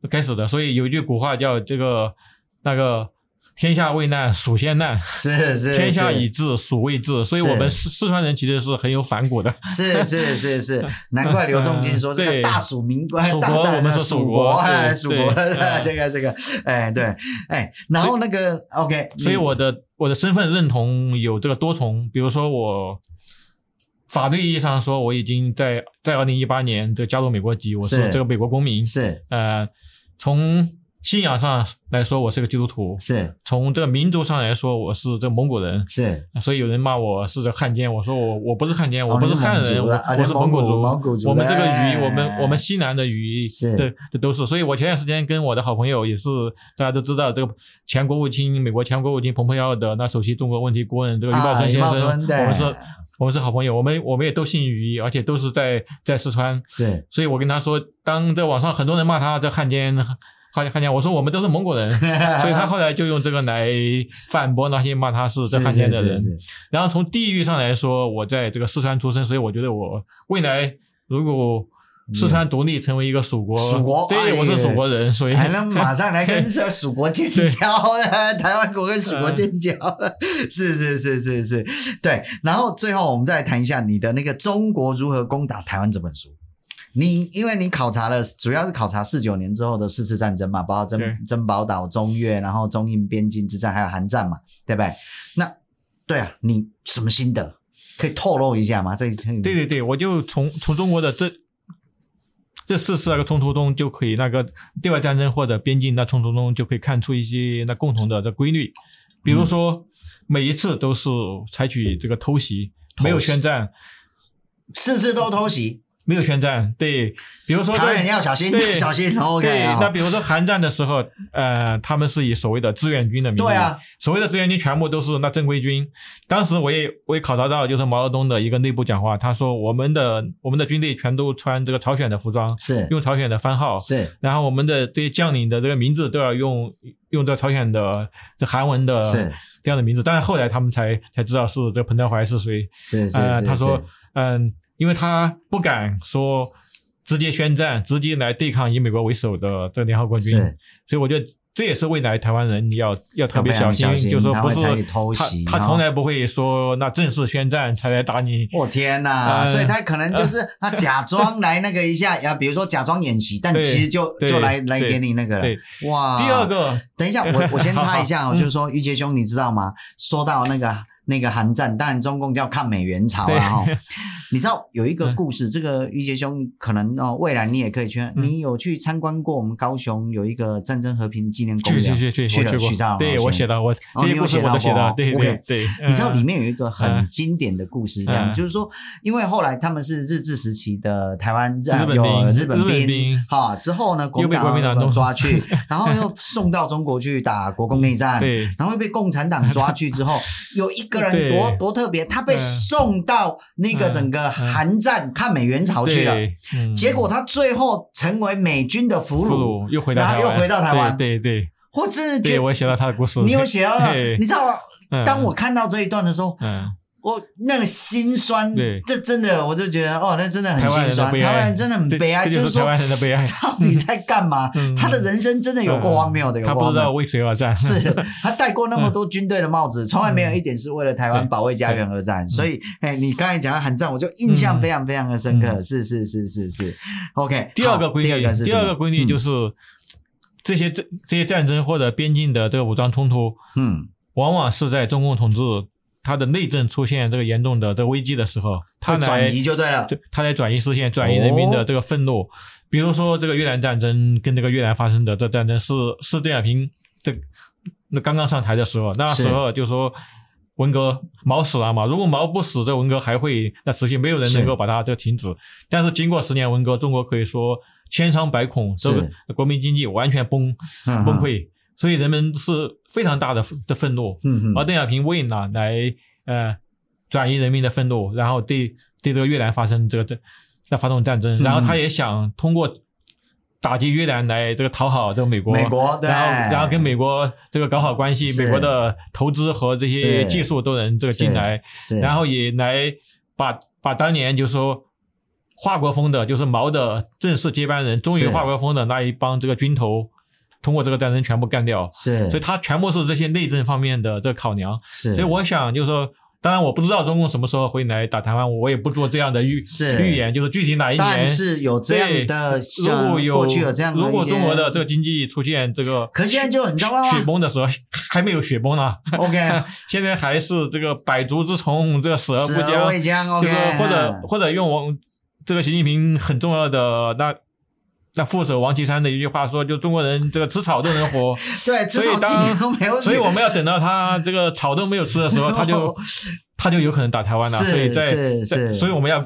开始的，所以有一句古话叫这个那个。天下未难，蜀先难。是 是，天下已治，蜀未治。所以，我们四四川人其实是很有反骨的。是是是是，难怪刘仲敬说这个大蜀民国，蜀国，我们是蜀国，哎，蜀国，这个这个，哎，对，哎，然后那个，OK，所以我的我的身份认同有这个多重，比如说我法律意义上说，我已经在在二零一八年就加入美国籍，我是这个美国公民，是，呃，从。信仰上来说，我是个基督徒；是从这个民族上来说，我是这个蒙古人；是所以有人骂我是这汉奸，我说我我不是汉奸，我不是汉人，我我是蒙古族。蒙古族，我们这个语，我们我们西南的语，是这这都是。所以我前段时间跟我的好朋友也是，大家都知道这个前国务卿，美国前国务卿蓬佩奥的那首席中国问题顾问这个俞宝春先生，我们是我们是好朋友，我们我们也都姓于，而且都是在在四川。是，所以我跟他说，当在网上很多人骂他这汉奸，汉汉奸，我说我们都是蒙古人，所以他后来就用这个来反驳那些骂他是这汉奸的人。然后从地域上来说，我在这个四川出生，所以我觉得我未来如果。四川独立成为一个蜀国，蜀国，对，我是蜀国人，所以还能马上来跟这蜀国建交，台湾国跟蜀国建交，是是是是是，对。然后最后我们再来谈一下你的那个《中国如何攻打台湾》这本书。你因为你考察了，主要是考察四九年之后的四次战争嘛，包括珍珍宝岛、中越，然后中印边境之战，还有韩战嘛，对不对？那对啊，你什么心得可以透露一下吗？这一次，对对对，我就从从中国的这。这四次那个冲突中，就可以那个对外战争或者边境那冲突中，就可以看出一些那共同的这规律，比如说每一次都是采取这个偷袭，没有宣战，四次都偷袭。没有宣战，对，比如说，对，你要小心，对，小心，OK。对，那比如说韩战的时候，呃，他们是以所谓的志愿军的名义，对啊，所谓的志愿军全部都是那正规军。当时我也我也考察到，就是毛泽东的一个内部讲话，他说我们的我们的军队全都穿这个朝鲜的服装，是用朝鲜的番号，是，然后我们的这些将领的这个名字都要用用这朝鲜的这韩文的这样的名字，但是后来他们才才知道是这彭德怀是谁，是是，呃，他说，嗯。因为他不敢说直接宣战，直接来对抗以美国为首的这个联合国军，所以我觉得这也是未来台湾人要要特别小心，就是说不是他他，他从来不会说那正式宣战才来打你。我、哦、天哪、呃！所以他可能就是他假装来那个一下，呀，比如说假装演习，但其实就就来来给你那个哇。第二个，等一下，我我先插一下 哦，就是说于杰兄，你知道吗？说到那个。那个韩战，当然中共叫抗美援朝啊哈。你知道有一个故事，嗯、这个于杰兄可能哦，未来你也可以去。嗯、你有去参观过我们高雄有一个战争和平纪念公园？去去去去去去到。对我写的，我这些故事我都写的。对对对，你知道里面有一个很经典的故事，这样、嗯、就是说，因为后来他们是日治时期的台湾有日本兵哈，之后呢，国民党抓去，然后又送到中国去打国共内战，对，然后又被共产党抓去之后，有一。个人多多特别，他被送到那个整个韩战抗美援朝去了，结果他最后成为美军的俘虏，又回到然后又回到台湾。对对，我真的觉得我写到他的故事，你有写到，你知道吗？当我看到这一段的时候，嗯。我那个心酸，对，这真的，我就觉得哦，那真的很心酸。台湾人真的很悲哀，就是说，台湾人的悲哀，到底在干嘛？他的人生真的有过荒谬的。他不知道为谁而战，是他戴过那么多军队的帽子，从来没有一点是为了台湾保卫家园而战。所以，哎，你刚才讲到韩战，我就印象非常非常的深刻。是是是是是，OK。第二个规律，第二个规律就是这些这这些战争或者边境的这个武装冲突，嗯，往往是在中共统治。他的内政出现这个严重的这个危机的时候，他来转移就对了，他来转移视线，转移人民的这个愤怒。哦、比如说这个越南战争跟这个越南发生的这战争是是邓小平这那刚刚上台的时候，那时候就说文革毛死了嘛，如果毛不死，这文革还会那持续，没有人能够把它这个停止。但是经过十年文革，中国可以说千疮百孔，这个国民经济完全崩崩溃。所以人们是非常大的的愤怒，嗯，而邓小平为了来呃转移人民的愤怒，然后对对这个越南发生这个这要发动战争，然后他也想通过打击越南来这个讨好这个美国，美国，对，然后然后跟美国这个搞好关系，美国的投资和这些技术都能这个进来，然后也来把把当年就是说华国锋的，就是毛的正式接班人，忠于华国锋的那一帮这个军头。通过这个战争全部干掉，是，所以他全部是这些内政方面的这考量，是，所以我想就是说，当然我不知道中共什么时候会来打台湾，我也不做这样的预是。预言，就是具体哪一年，但是有这样的，如果有过去有这样的，如果中国的这个经济出现这个，可现在就很糟糕，雪崩的时候 还没有雪崩呢，OK，现在还是这个百足之虫，这个死而不僵，就是或者或者用我这个习近平很重要的那。那副手王岐山的一句话说：“就中国人这个吃草都能活。”对，吃草都没有。所以我们要等到他这个草都没有吃的时候，他就他就有可能打台湾了。所以在在，所以我们要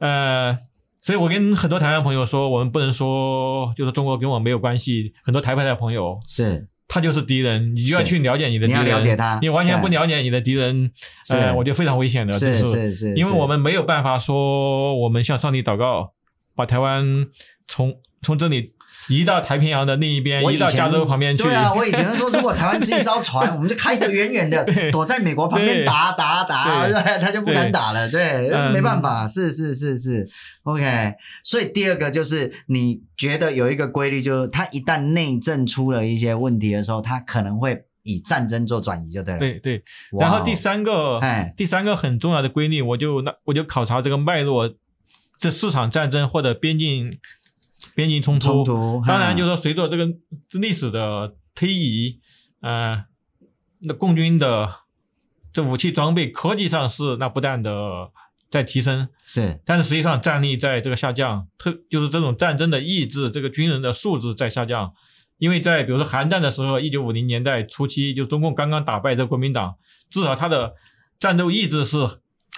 呃，所以我跟很多台湾朋友说，我们不能说就是中国跟我没有关系。很多台派的朋友是他就是敌人，你就要去了解你的敌人，你要了解他，你完全不了解你的敌人，呃，我觉得非常危险的，是是是，因为我们没有办法说我们向上帝祷告，把台湾从从这里。移到太平洋的另一边，移到加州旁边去。对啊，我以前说，如果台湾是一艘船，我们就开得远远的，躲在美国旁边打打打，对，他就不敢打了。对，没办法，是是是是，OK。所以第二个就是，你觉得有一个规律，就是他一旦内政出了一些问题的时候，他可能会以战争做转移，就对了。对对。然后第三个，哎，第三个很重要的规律，我就那我就考察这个脉络，这四场战争或者边境。边境冲突，冲突当然就是说，随着这个历史的推移，呃，那共军的这武器装备科技上是那不断的在提升，是，但是实际上战力在这个下降，特就是这种战争的意志，这个军人的素质在下降，因为在比如说韩战的时候，一九五零年代初期，就中共刚刚打败这国民党，至少他的战斗意志是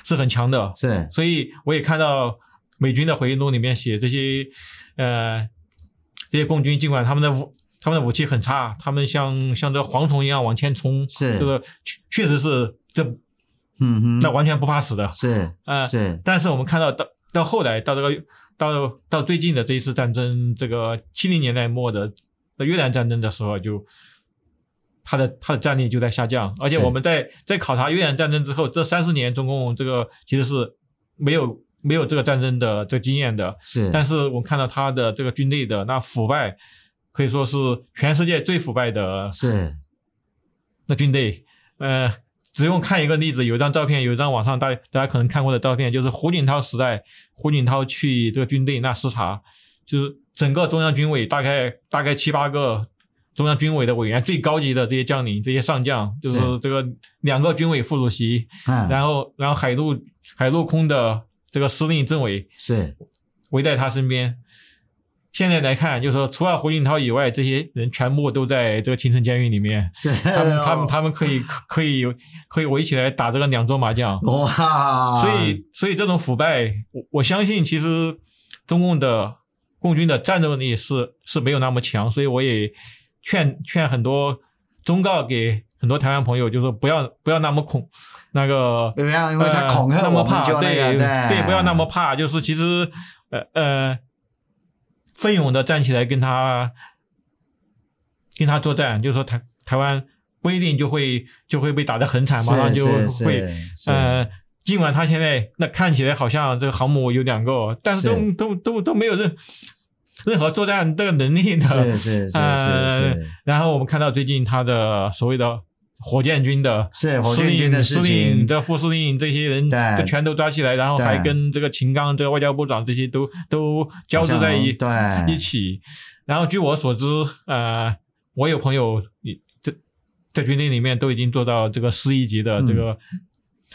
是很强的，是，所以我也看到美军的回忆录里面写这些。呃，这些共军尽管他们的武他们的武器很差，他们像像这蝗虫一样往前冲，是这个确确实是这，嗯哼，那完全不怕死的，是呃是。但是我们看到到到后来到这个到到最近的这一次战争，这个七零年代末的越南战争的时候，就他的他的战力就在下降，而且我们在在考察越南战争之后，这三十年中共这个其实是没有。没有这个战争的这个经验的，是，但是我看到他的这个军队的那腐败，可以说是全世界最腐败的，是，那军队，呃，只用看一个例子，有一张照片，有一张网上大大家可能看过的照片，就是胡锦涛时代，胡锦涛去这个军队那视察，就是整个中央军委大概大概七八个中央军委的委员，最高级的这些将领，这些上将，就是这个两个军委副主席，然后然后海陆海陆空的。这个司令政委是围在他身边。现在来看，就是说，除了胡锦涛以外，这些人全部都在这个青城监狱里面。是他们，他们，他们可以 可以可以围起来打这个两桌麻将。哇！所以，所以这种腐败，我我相信，其实中共的共军的战斗力是是没有那么强。所以，我也劝劝很多忠告给。很多台湾朋友就是说不要不要那么恐，那个不要因为他恐吓、呃、那么怕，对对，对，不要那么怕，就是其实呃呃，奋勇的站起来跟他跟他作战，就是说台台湾不一定就会就会被打得很惨，马上就会呃，尽管他现在那看起来好像这个航母有两个，但是都是都都都没有任。任何作战这个能力的，是是。是是，呃，然后我们看到最近他的所谓的火箭军的是火箭军的司令、的副司令这些人，就全都抓起来，然后还跟这个秦刚这个外交部长这些都都交织在一对。一起。然后据我所知，呃，我有朋友这在军队里面都已经做到这个师一级的这个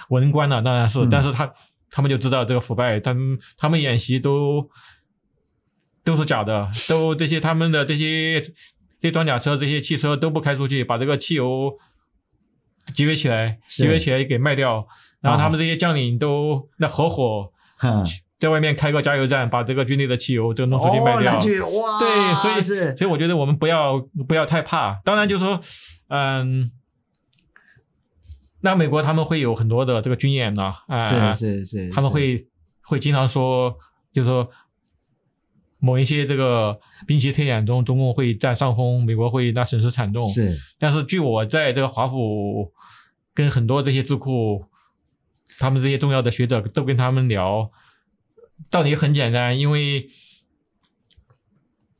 文官了，当然是，嗯，但是他他们就知道这个腐败，他们他们演习都。都是假的，都这些他们的这些这装甲车、这些汽车都不开出去，把这个汽油集约起来，集约起来给卖掉。然后他们这些将领都那合伙，在外面开个加油站，把这个军队的汽油就弄出去卖掉。哦、哇，对，所以是，所以我觉得我们不要不要太怕。当然就是说，嗯，那美国他们会有很多的这个军演呢，啊，是是是，他们会会经常说，就是说。某一些这个兵棋推演中，中共会占上风，美国会那损失惨重。是，但是据我在这个华府跟很多这些智库，他们这些重要的学者都跟他们聊，道理很简单，因为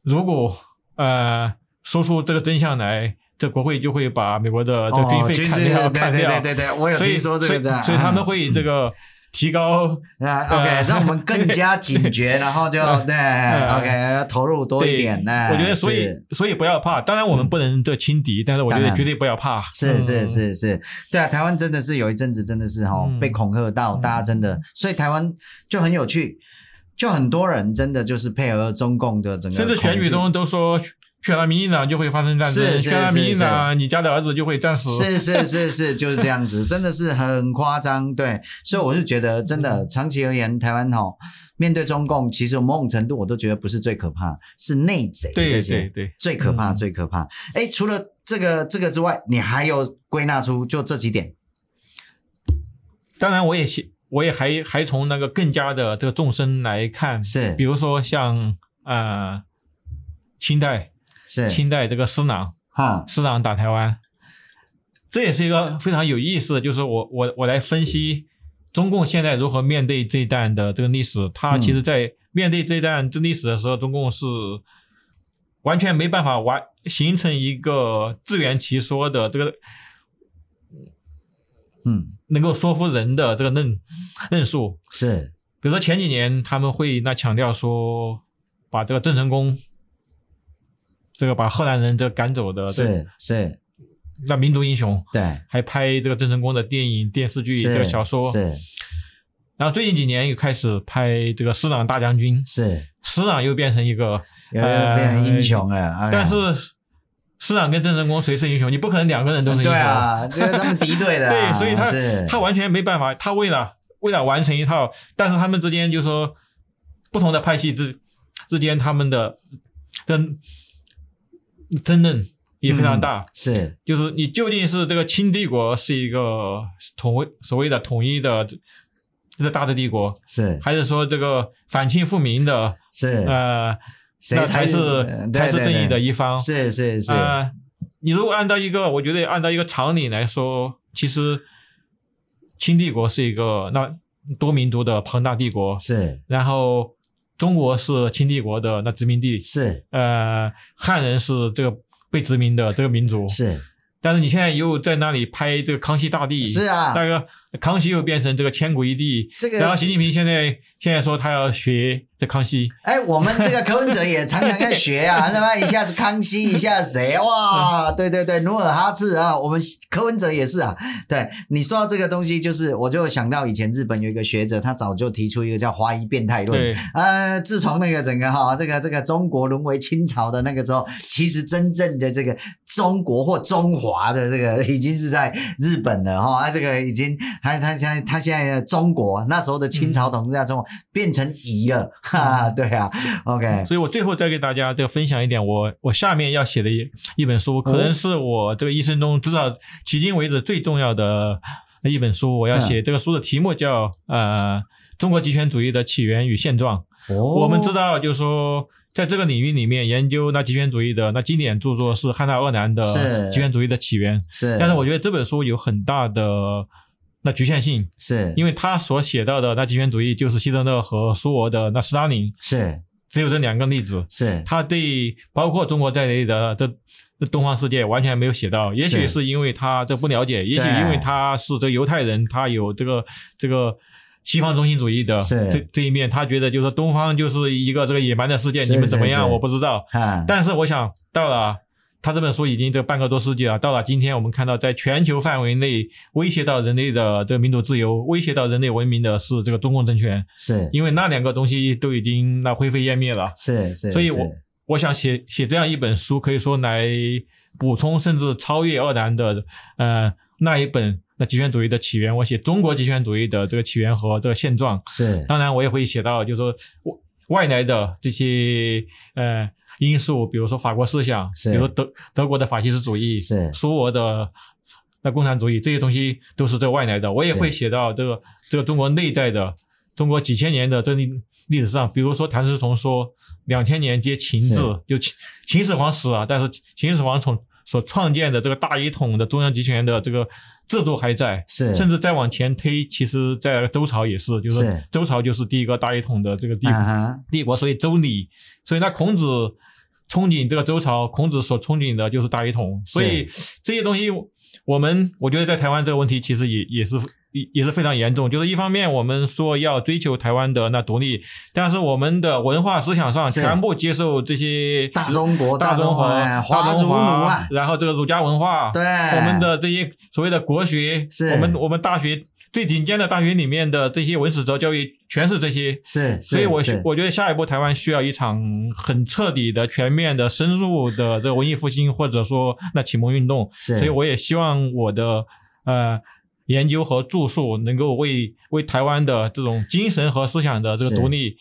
如果呃说出这个真相来，这国会就会把美国的这个军费砍掉，砍掉。对对对对，我有听说这个所以，所以他们会这个。提高啊，OK，让我们更 加警觉，然后就对，OK，投入多一点呢。我觉得，所以所以不要怕。当然，我们不能这轻敌，但是我觉得绝对不要怕。是是是是，对啊，台湾真的是有一阵子真的是哈被恐吓到，大家真的，所以台湾就很有趣，就很多人真的就是配合中共的整个，甚至选举中都说选了民进党就会发生战争，选了民进党你家的儿子就会战死。是是是是，就是这样子，真的是很夸张。对，所以我是觉得，真的长期而言，台湾哈面对中共，其实某种程度我都觉得不是最可怕，是内贼这些，对对对，最可怕最可怕。哎，除了这个这个之外，你还有归纳出就这几点？当然，我也我也还还从那个更加的这个纵深来看，是，比如说像呃清代。是清代这个施琅，哈，施琅打台湾，这也是一个非常有意思的，就是我我我来分析中共现在如何面对这一段的这个历史。他其实，在面对这一段这历史的时候，中共是完全没办法完形成一个自圆其说的这个，嗯，能够说服人的这个论论述。是，比如说前几年他们会那强调说，把这个郑成功。这个把荷兰人这赶走的是是，那民族英雄对，还拍这个郑成功的电影、电视剧、这个小说是。然后最近几年又开始拍这个师长大将军，是师长又变成一个又变成英雄了。呃、但是师长跟郑成功谁是英雄？你不可能两个人都是英雄。对啊，这个他们敌对的、啊。对，所以他他完全没办法。他为了为了完成一套，但是他们之间就是说不同的派系之之间他们的跟。争论也非常大，嗯、是，就是你究竟是这个清帝国是一个统所谓的统一的这个大的帝国，是，还是说这个反清复明的，是，呃，那才是才是正义的一方，是是是，呃，你如果按照一个，我觉得按照一个常理来说，其实清帝国是一个那多民族的庞大帝国，是，然后。中国是清帝国的那殖民地，是，呃，汉人是这个被殖民的这个民族，是。但是你现在又在那里拍这个康熙大帝，是啊，那个康熙又变成这个千古一帝，这个，然后习近平现在现在说他要学这康熙，哎，我们这个柯文哲也常常在学啊，那么一下子康熙，一下是谁哇？对对对，努尔哈赤啊，我们柯文哲也是啊。对，你说到这个东西，就是我就想到以前日本有一个学者，他早就提出一个叫华夷变态论。对，呃，自从那个整个哈，这个这个中国沦为清朝的那个时候，其实真正的这个中国或中华的这个。已经是在日本了哈，他这个已经，他他现在他现在中国那时候的清朝统治下中国变成夷了，哈，对啊，OK，所以我最后再给大家这个分享一点，我我下面要写的一一本书，可能是我这个一生中至少迄今为止最重要的一本书，我要写这个书的题目叫呃中国极权主义的起源与现状。我们知道就是说。在这个领域里面研究那极权主义的那经典著作是汉娜鄂南的《极权主义的起源》，是。但是我觉得这本书有很大的那局限性，是。因为他所写到的那极权主义就是希特勒和苏俄的那斯大林，是。只有这两个例子，是。他对包括中国在内的这东方世界完全没有写到，也许是因为他这不了解，也许因为他是这个犹太人，他有这个这个。西方中心主义的这这一面，他觉得就是说东方就是一个这个野蛮的世界，你们怎么样？我不知道。但是我想到了他这本书已经这半个多世纪了，到了今天，我们看到在全球范围内威胁到人类的这个民主自由、威胁到人类文明的是这个中共政权。是，因为那两个东西都已经那灰飞烟灭了。是是。所以我我想写写这样一本书，可以说来补充甚至超越鄂兰的呃那一本。那极权主义的起源，我写中国极权主义的这个起源和这个现状。是，当然我也会写到，就是说外来的这些呃因素，比如说法国思想，比如德德国的法西斯主义，是。苏俄的那共产主义，这些东西都是这个外来的。我也会写到这个这个中国内在的，中国几千年的这历历史上，比如说谭嗣同说两千年皆秦制，就秦秦始皇死了，但是秦始皇从所创建的这个大一统的中央集权的这个制度还在，是，甚至再往前推，其实在周朝也是，就是周朝就是第一个大一统的这个帝帝国，所以周礼，所以那孔子憧憬这个周朝，孔子所憧憬的就是大一统，所以这些东西，我们我觉得在台湾这个问题其实也也是。也也是非常严重，就是一方面我们说要追求台湾的那独立，但是我们的文化思想上全部接受这些大中国、大中华、华族奴啊，然后这个儒家文化，对，我们的这些所谓的国学，我们我们大学最顶尖的大学里面的这些文史哲教育全是这些，是，所以我我觉得下一步台湾需要一场很彻底的、全面的、深入的这个文艺复兴，或者说那启蒙运动。是，所以我也希望我的呃研究和著述能够为为台湾的这种精神和思想的这个独立，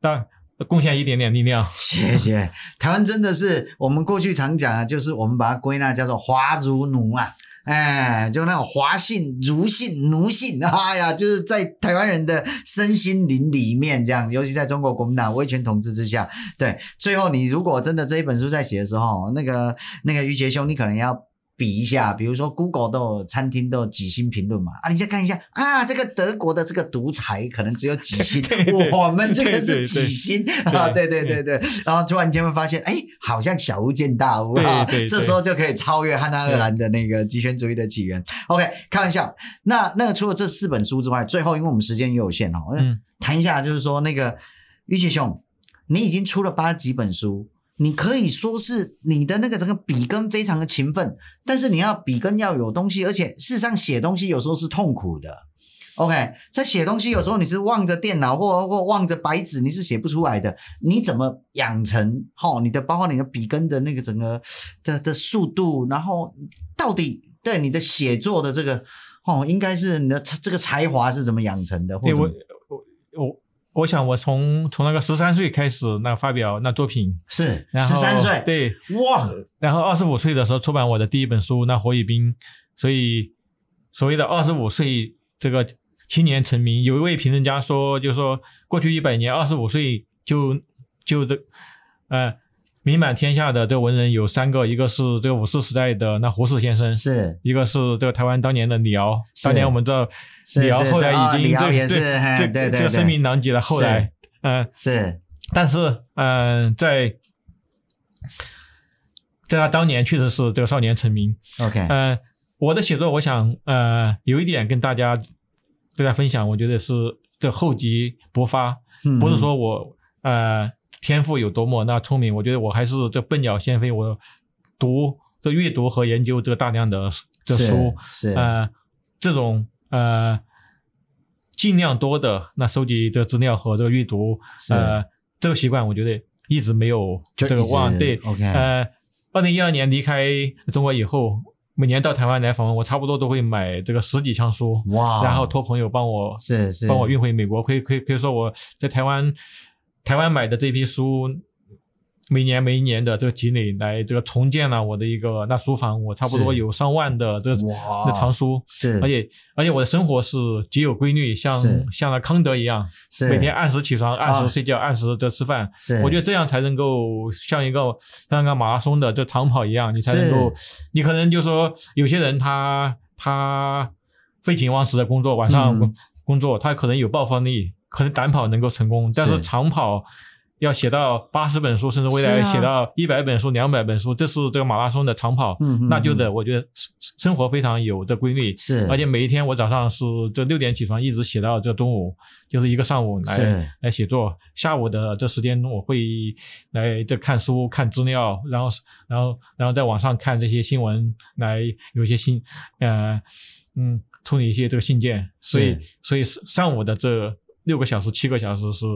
但贡献一点点力量。谢谢。台湾真的是我们过去常讲啊，就是我们把它归纳叫做华族奴啊。哎，就那种华信、儒信、奴信，哎呀，就是在台湾人的身心灵里面这样，尤其在中国国民党威权统治之下，对，最后你如果真的这一本书在写的时候，那个那个于杰兄，你可能要。比一下，比如说 Google 都有餐厅都有几星评论嘛？啊，你再看一下啊，这个德国的这个独裁可能只有几星，我们这个是几星啊？对对对对，然后突然间会发现，哎，好像小巫见大巫啊！这时候就可以超越汉娜·厄兰的那个极权主义的起源。OK，开玩笑。那那个除了这四本书之外，最后因为我们时间也有限哦，嗯，谈一下就是说那个玉杰兄，你已经出了八几本书。你可以说是你的那个整个笔耕非常的勤奋，但是你要笔耕要有东西，而且事实上写东西有时候是痛苦的。OK，在写东西有时候你是望着电脑或或望着白纸，你是写不出来的。你怎么养成齁你的包括你的笔耕的那个整个的的速度，然后到底对你的写作的这个哦应该是你的这个才华是怎么养成的？或者我我。我我想，我从从那个十三岁开始，那发表那作品是十三岁，对哇，然后二十五岁的时候出版我的第一本书《那火与冰》，所以所谓的二十五岁这个青年成名，有一位评论家说，就是说过去一百年，二十五岁就就这呃。名满天下的这个文人有三个，一个是这个五四时代的那胡适先生，是一个是这个台湾当年的李敖，当年我们知道李敖后来已经对对对这个声名狼藉了。后来，嗯是，但是嗯在在他当年确实是这个少年成名。OK，嗯，我的写作我想呃有一点跟大家大家分享，我觉得是这厚积薄发，不是说我呃。天赋有多么那聪明，我觉得我还是这笨鸟先飞。我读这阅读和研究这大量的这书，是呃这种呃尽量多的那收集这资料和这个阅读，呃这个习惯，我觉得一直没有这个忘。对，OK，呃，二零一二年离开中国以后，每年到台湾来访问，我差不多都会买这个十几箱书，哇，然后托朋友帮我是是帮我运回美国。可以可以可以说我在台湾。台湾买的这批书，每年每一年的这个积累，来这个重建了我的一个那书房，我差不多有上万的这个那藏书，是，而且而且我的生活是极有规律，像像那康德一样，是。每天按时起床，按时睡觉，按时这吃饭，是，我觉得这样才能够像一个像一个马拉松的这长跑一样，你才能够，你可能就说有些人他他废寝忘食的工作，晚上工作，他可能有爆发力。可能短跑能够成功，但是长跑要写到八十本书，甚至未来写到一百本书、两百本书，这是这个马拉松的长跑。嗯，那就得我觉得生活非常有这规律。是，而且每一天我早上是这六点起床，一直写到这中午，就是一个上午来来写作。下午的这时间我会来这看书、看资料，然后然后然后在网上看这些新闻，来有一些新呃嗯处理一些这个信件。所以所以上午的这六个小时、七个小时是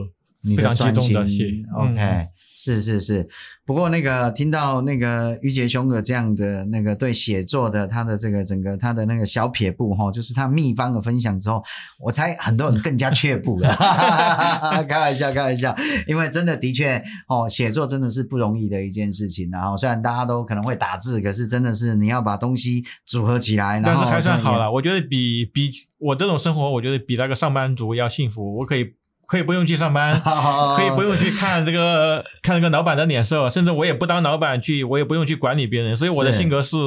非常集中的写。OK，、嗯、是是是。不过那个听到那个于杰兄的这样的那个对写作的他的这个整个他的那个小撇步哈，就是他秘方的分享之后，我猜很多人更加却步了。开玩笑，开玩笑。因为真的的确哦，写作真的是不容易的一件事情。然后虽然大家都可能会打字，可是真的是你要把东西组合起来。但是还算好了，我觉得比比。我这种生活，我觉得比那个上班族要幸福。我可以可以不用去上班，可以不用去看这个看这个老板的脸色，甚至我也不当老板去，我也不用去管理别人。所以我的性格是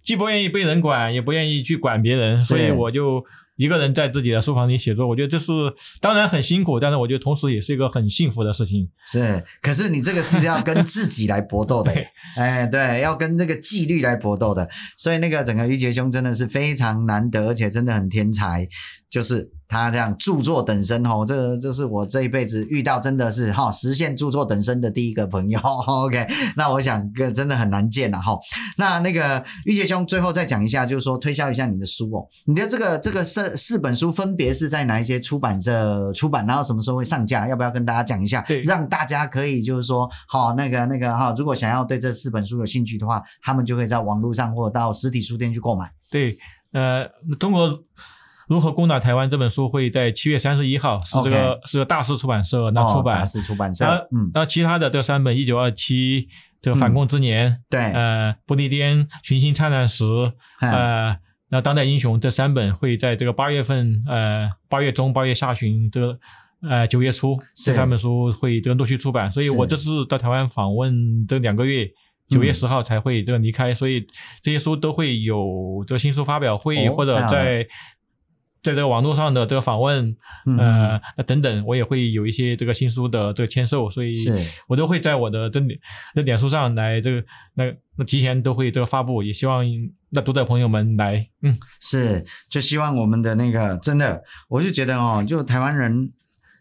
既不愿意被人管，也不愿意去管别人，所以我就。一个人在自己的书房里写作，我觉得这是当然很辛苦，但是我觉得同时也是一个很幸福的事情。是，可是你这个是要跟自己来搏斗的，对哎，对，要跟那个纪律来搏斗的。所以那个整个于杰兄真的是非常难得，而且真的很天才。就是。他这样著作等身哦，这个这是我这一辈子遇到真的是哈实现著作等身的第一个朋友。OK，那我想个真的很难见了哈。那那个玉杰兄最后再讲一下，就是说推销一下你的书哦。你的这个这个四四本书分别是在哪一些出版社出版，然后什么时候会上架？要不要跟大家讲一下？对，让大家可以就是说好那个那个哈，如果想要对这四本书有兴趣的话，他们就可以在网络上或者到实体书店去购买。对，呃，中国。如何攻打台湾这本书会在七月三十一号是这个.是个大师出版社那出版，大师出版社。嗯，然后其他的这三本一九二七这个反共之年，嗯、对，呃，不列颠群星灿烂时，嗯、呃，那当代英雄这三本会在这个八月份，呃，八月中八月下旬这个呃九月初这三本书会这个陆续出版，所以我这次到台湾访问这两个月，九月十号才会这个离开，嗯、所以这些书都会有这个新书发表会、哦、或者在。在这个网络上的这个访问，呃，嗯、等等，我也会有一些这个新书的这个签售，所以我都会在我的这点这点书上来这个那那提前都会这个发布，也希望那读者朋友们来，嗯，是，就希望我们的那个真的，我就觉得哦，就台湾人，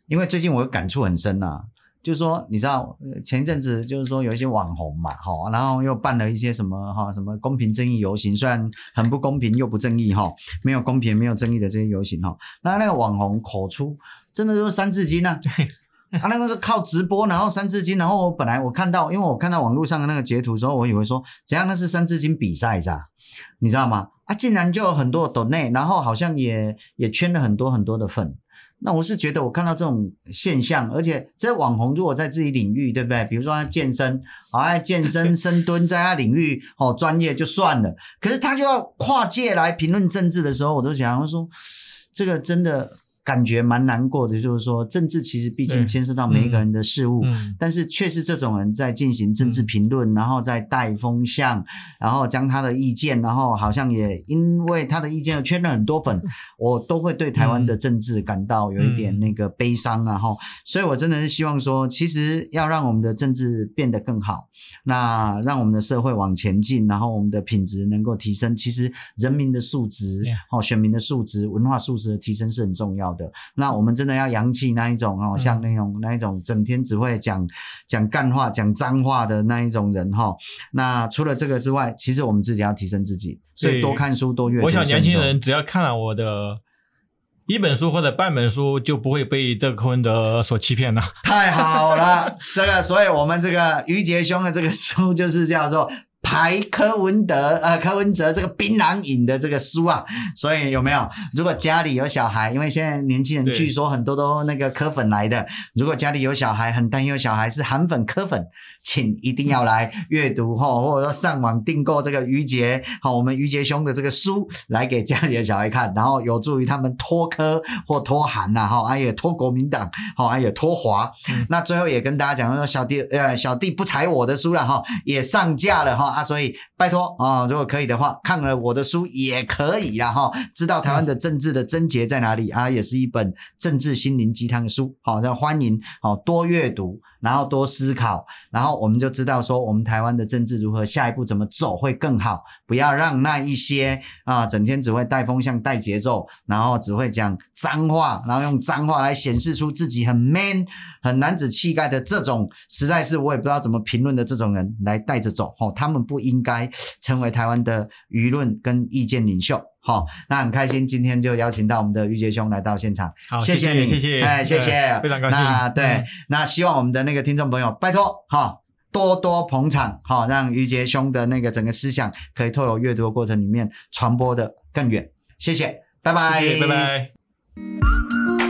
因为最近我感触很深呐、啊。就是说，你知道，前一阵子就是说有一些网红嘛，哈，然后又办了一些什么哈，什么公平正义游行，虽然很不公平又不正义哈，没有公平没有正义的这些游行哈，那那个网红口出真的就是三字经啊，他那个是靠直播，然后三字经，然后我本来我看到，因为我看到网络上的那个截图的时候，我以为说怎样那是三字经比赛是吧？你知道吗？啊，竟然就有很多抖内，然后好像也也圈了很多很多的粉。那我是觉得，我看到这种现象，而且这网红如果在自己领域，对不对？比如说他健身，好爱健身 深蹲，在他领域哦专业就算了，可是他就要跨界来评论政治的时候，我都想说，这个真的。感觉蛮难过的，就是说政治其实毕竟牵涉到每一个人的事物，嗯、但是却是这种人在进行政治评论，嗯、然后在带风向，然后将他的意见，然后好像也因为他的意见又圈了很多粉，我都会对台湾的政治感到有一点那个悲伤，然后，所以我真的是希望说，其实要让我们的政治变得更好，那让我们的社会往前进，然后我们的品质能够提升，其实人民的素质，哦，选民的素质，文化素质的提升是很重要的。那我们真的要扬弃那一种哦，像那种那一种整天只会讲讲干话、讲脏话的那一种人哈。那除了这个之外，其实我们自己要提升自己，所以多看书、多阅读。我想年轻人只要看了我的一本书或者半本书，就不会被这个柯文德所欺骗了。太好了，这个，所以我们这个于杰兄的这个书就是叫做。排柯文德，呃，柯文哲这个槟榔瘾的这个书啊，所以有没有？如果家里有小孩，因为现在年轻人据说很多都那个柯粉来的，如果家里有小孩，很担忧小孩是韩粉、柯粉，请一定要来阅读哈，或者说上网订购这个于杰，好，我们于杰兄的这个书来给家里的小孩看，然后有助于他们脱科或脱韩呐，哈，啊也脱国民党，好，啊也脱华。那最后也跟大家讲说，小弟呃小弟不踩我的书了哈，也上架了哈。所以拜托啊，如果可以的话，看了我的书也可以啦哈，知道台湾的政治的症结在哪里啊，也是一本政治心灵鸡汤的书，好，那欢迎好多阅读，然后多思考，然后我们就知道说我们台湾的政治如何下一步怎么走会更好，不要让那一些啊整天只会带风向带节奏，然后只会讲脏话，然后用脏话来显示出自己很 man 很男子气概的这种，实在是我也不知道怎么评论的这种人来带着走，哦，他们。不应该成为台湾的舆论跟意见领袖，好，那很开心，今天就邀请到我们的驭节兄来到现场，好，谢谢你，谢谢，哎，谢谢，非常高兴。那对，那希望我们的那个听众朋友，拜托哈，多多捧场，好，让于杰兄的那个整个思想可以透过阅读的过程里面传播的更远，谢谢，拜拜，谢谢，拜拜。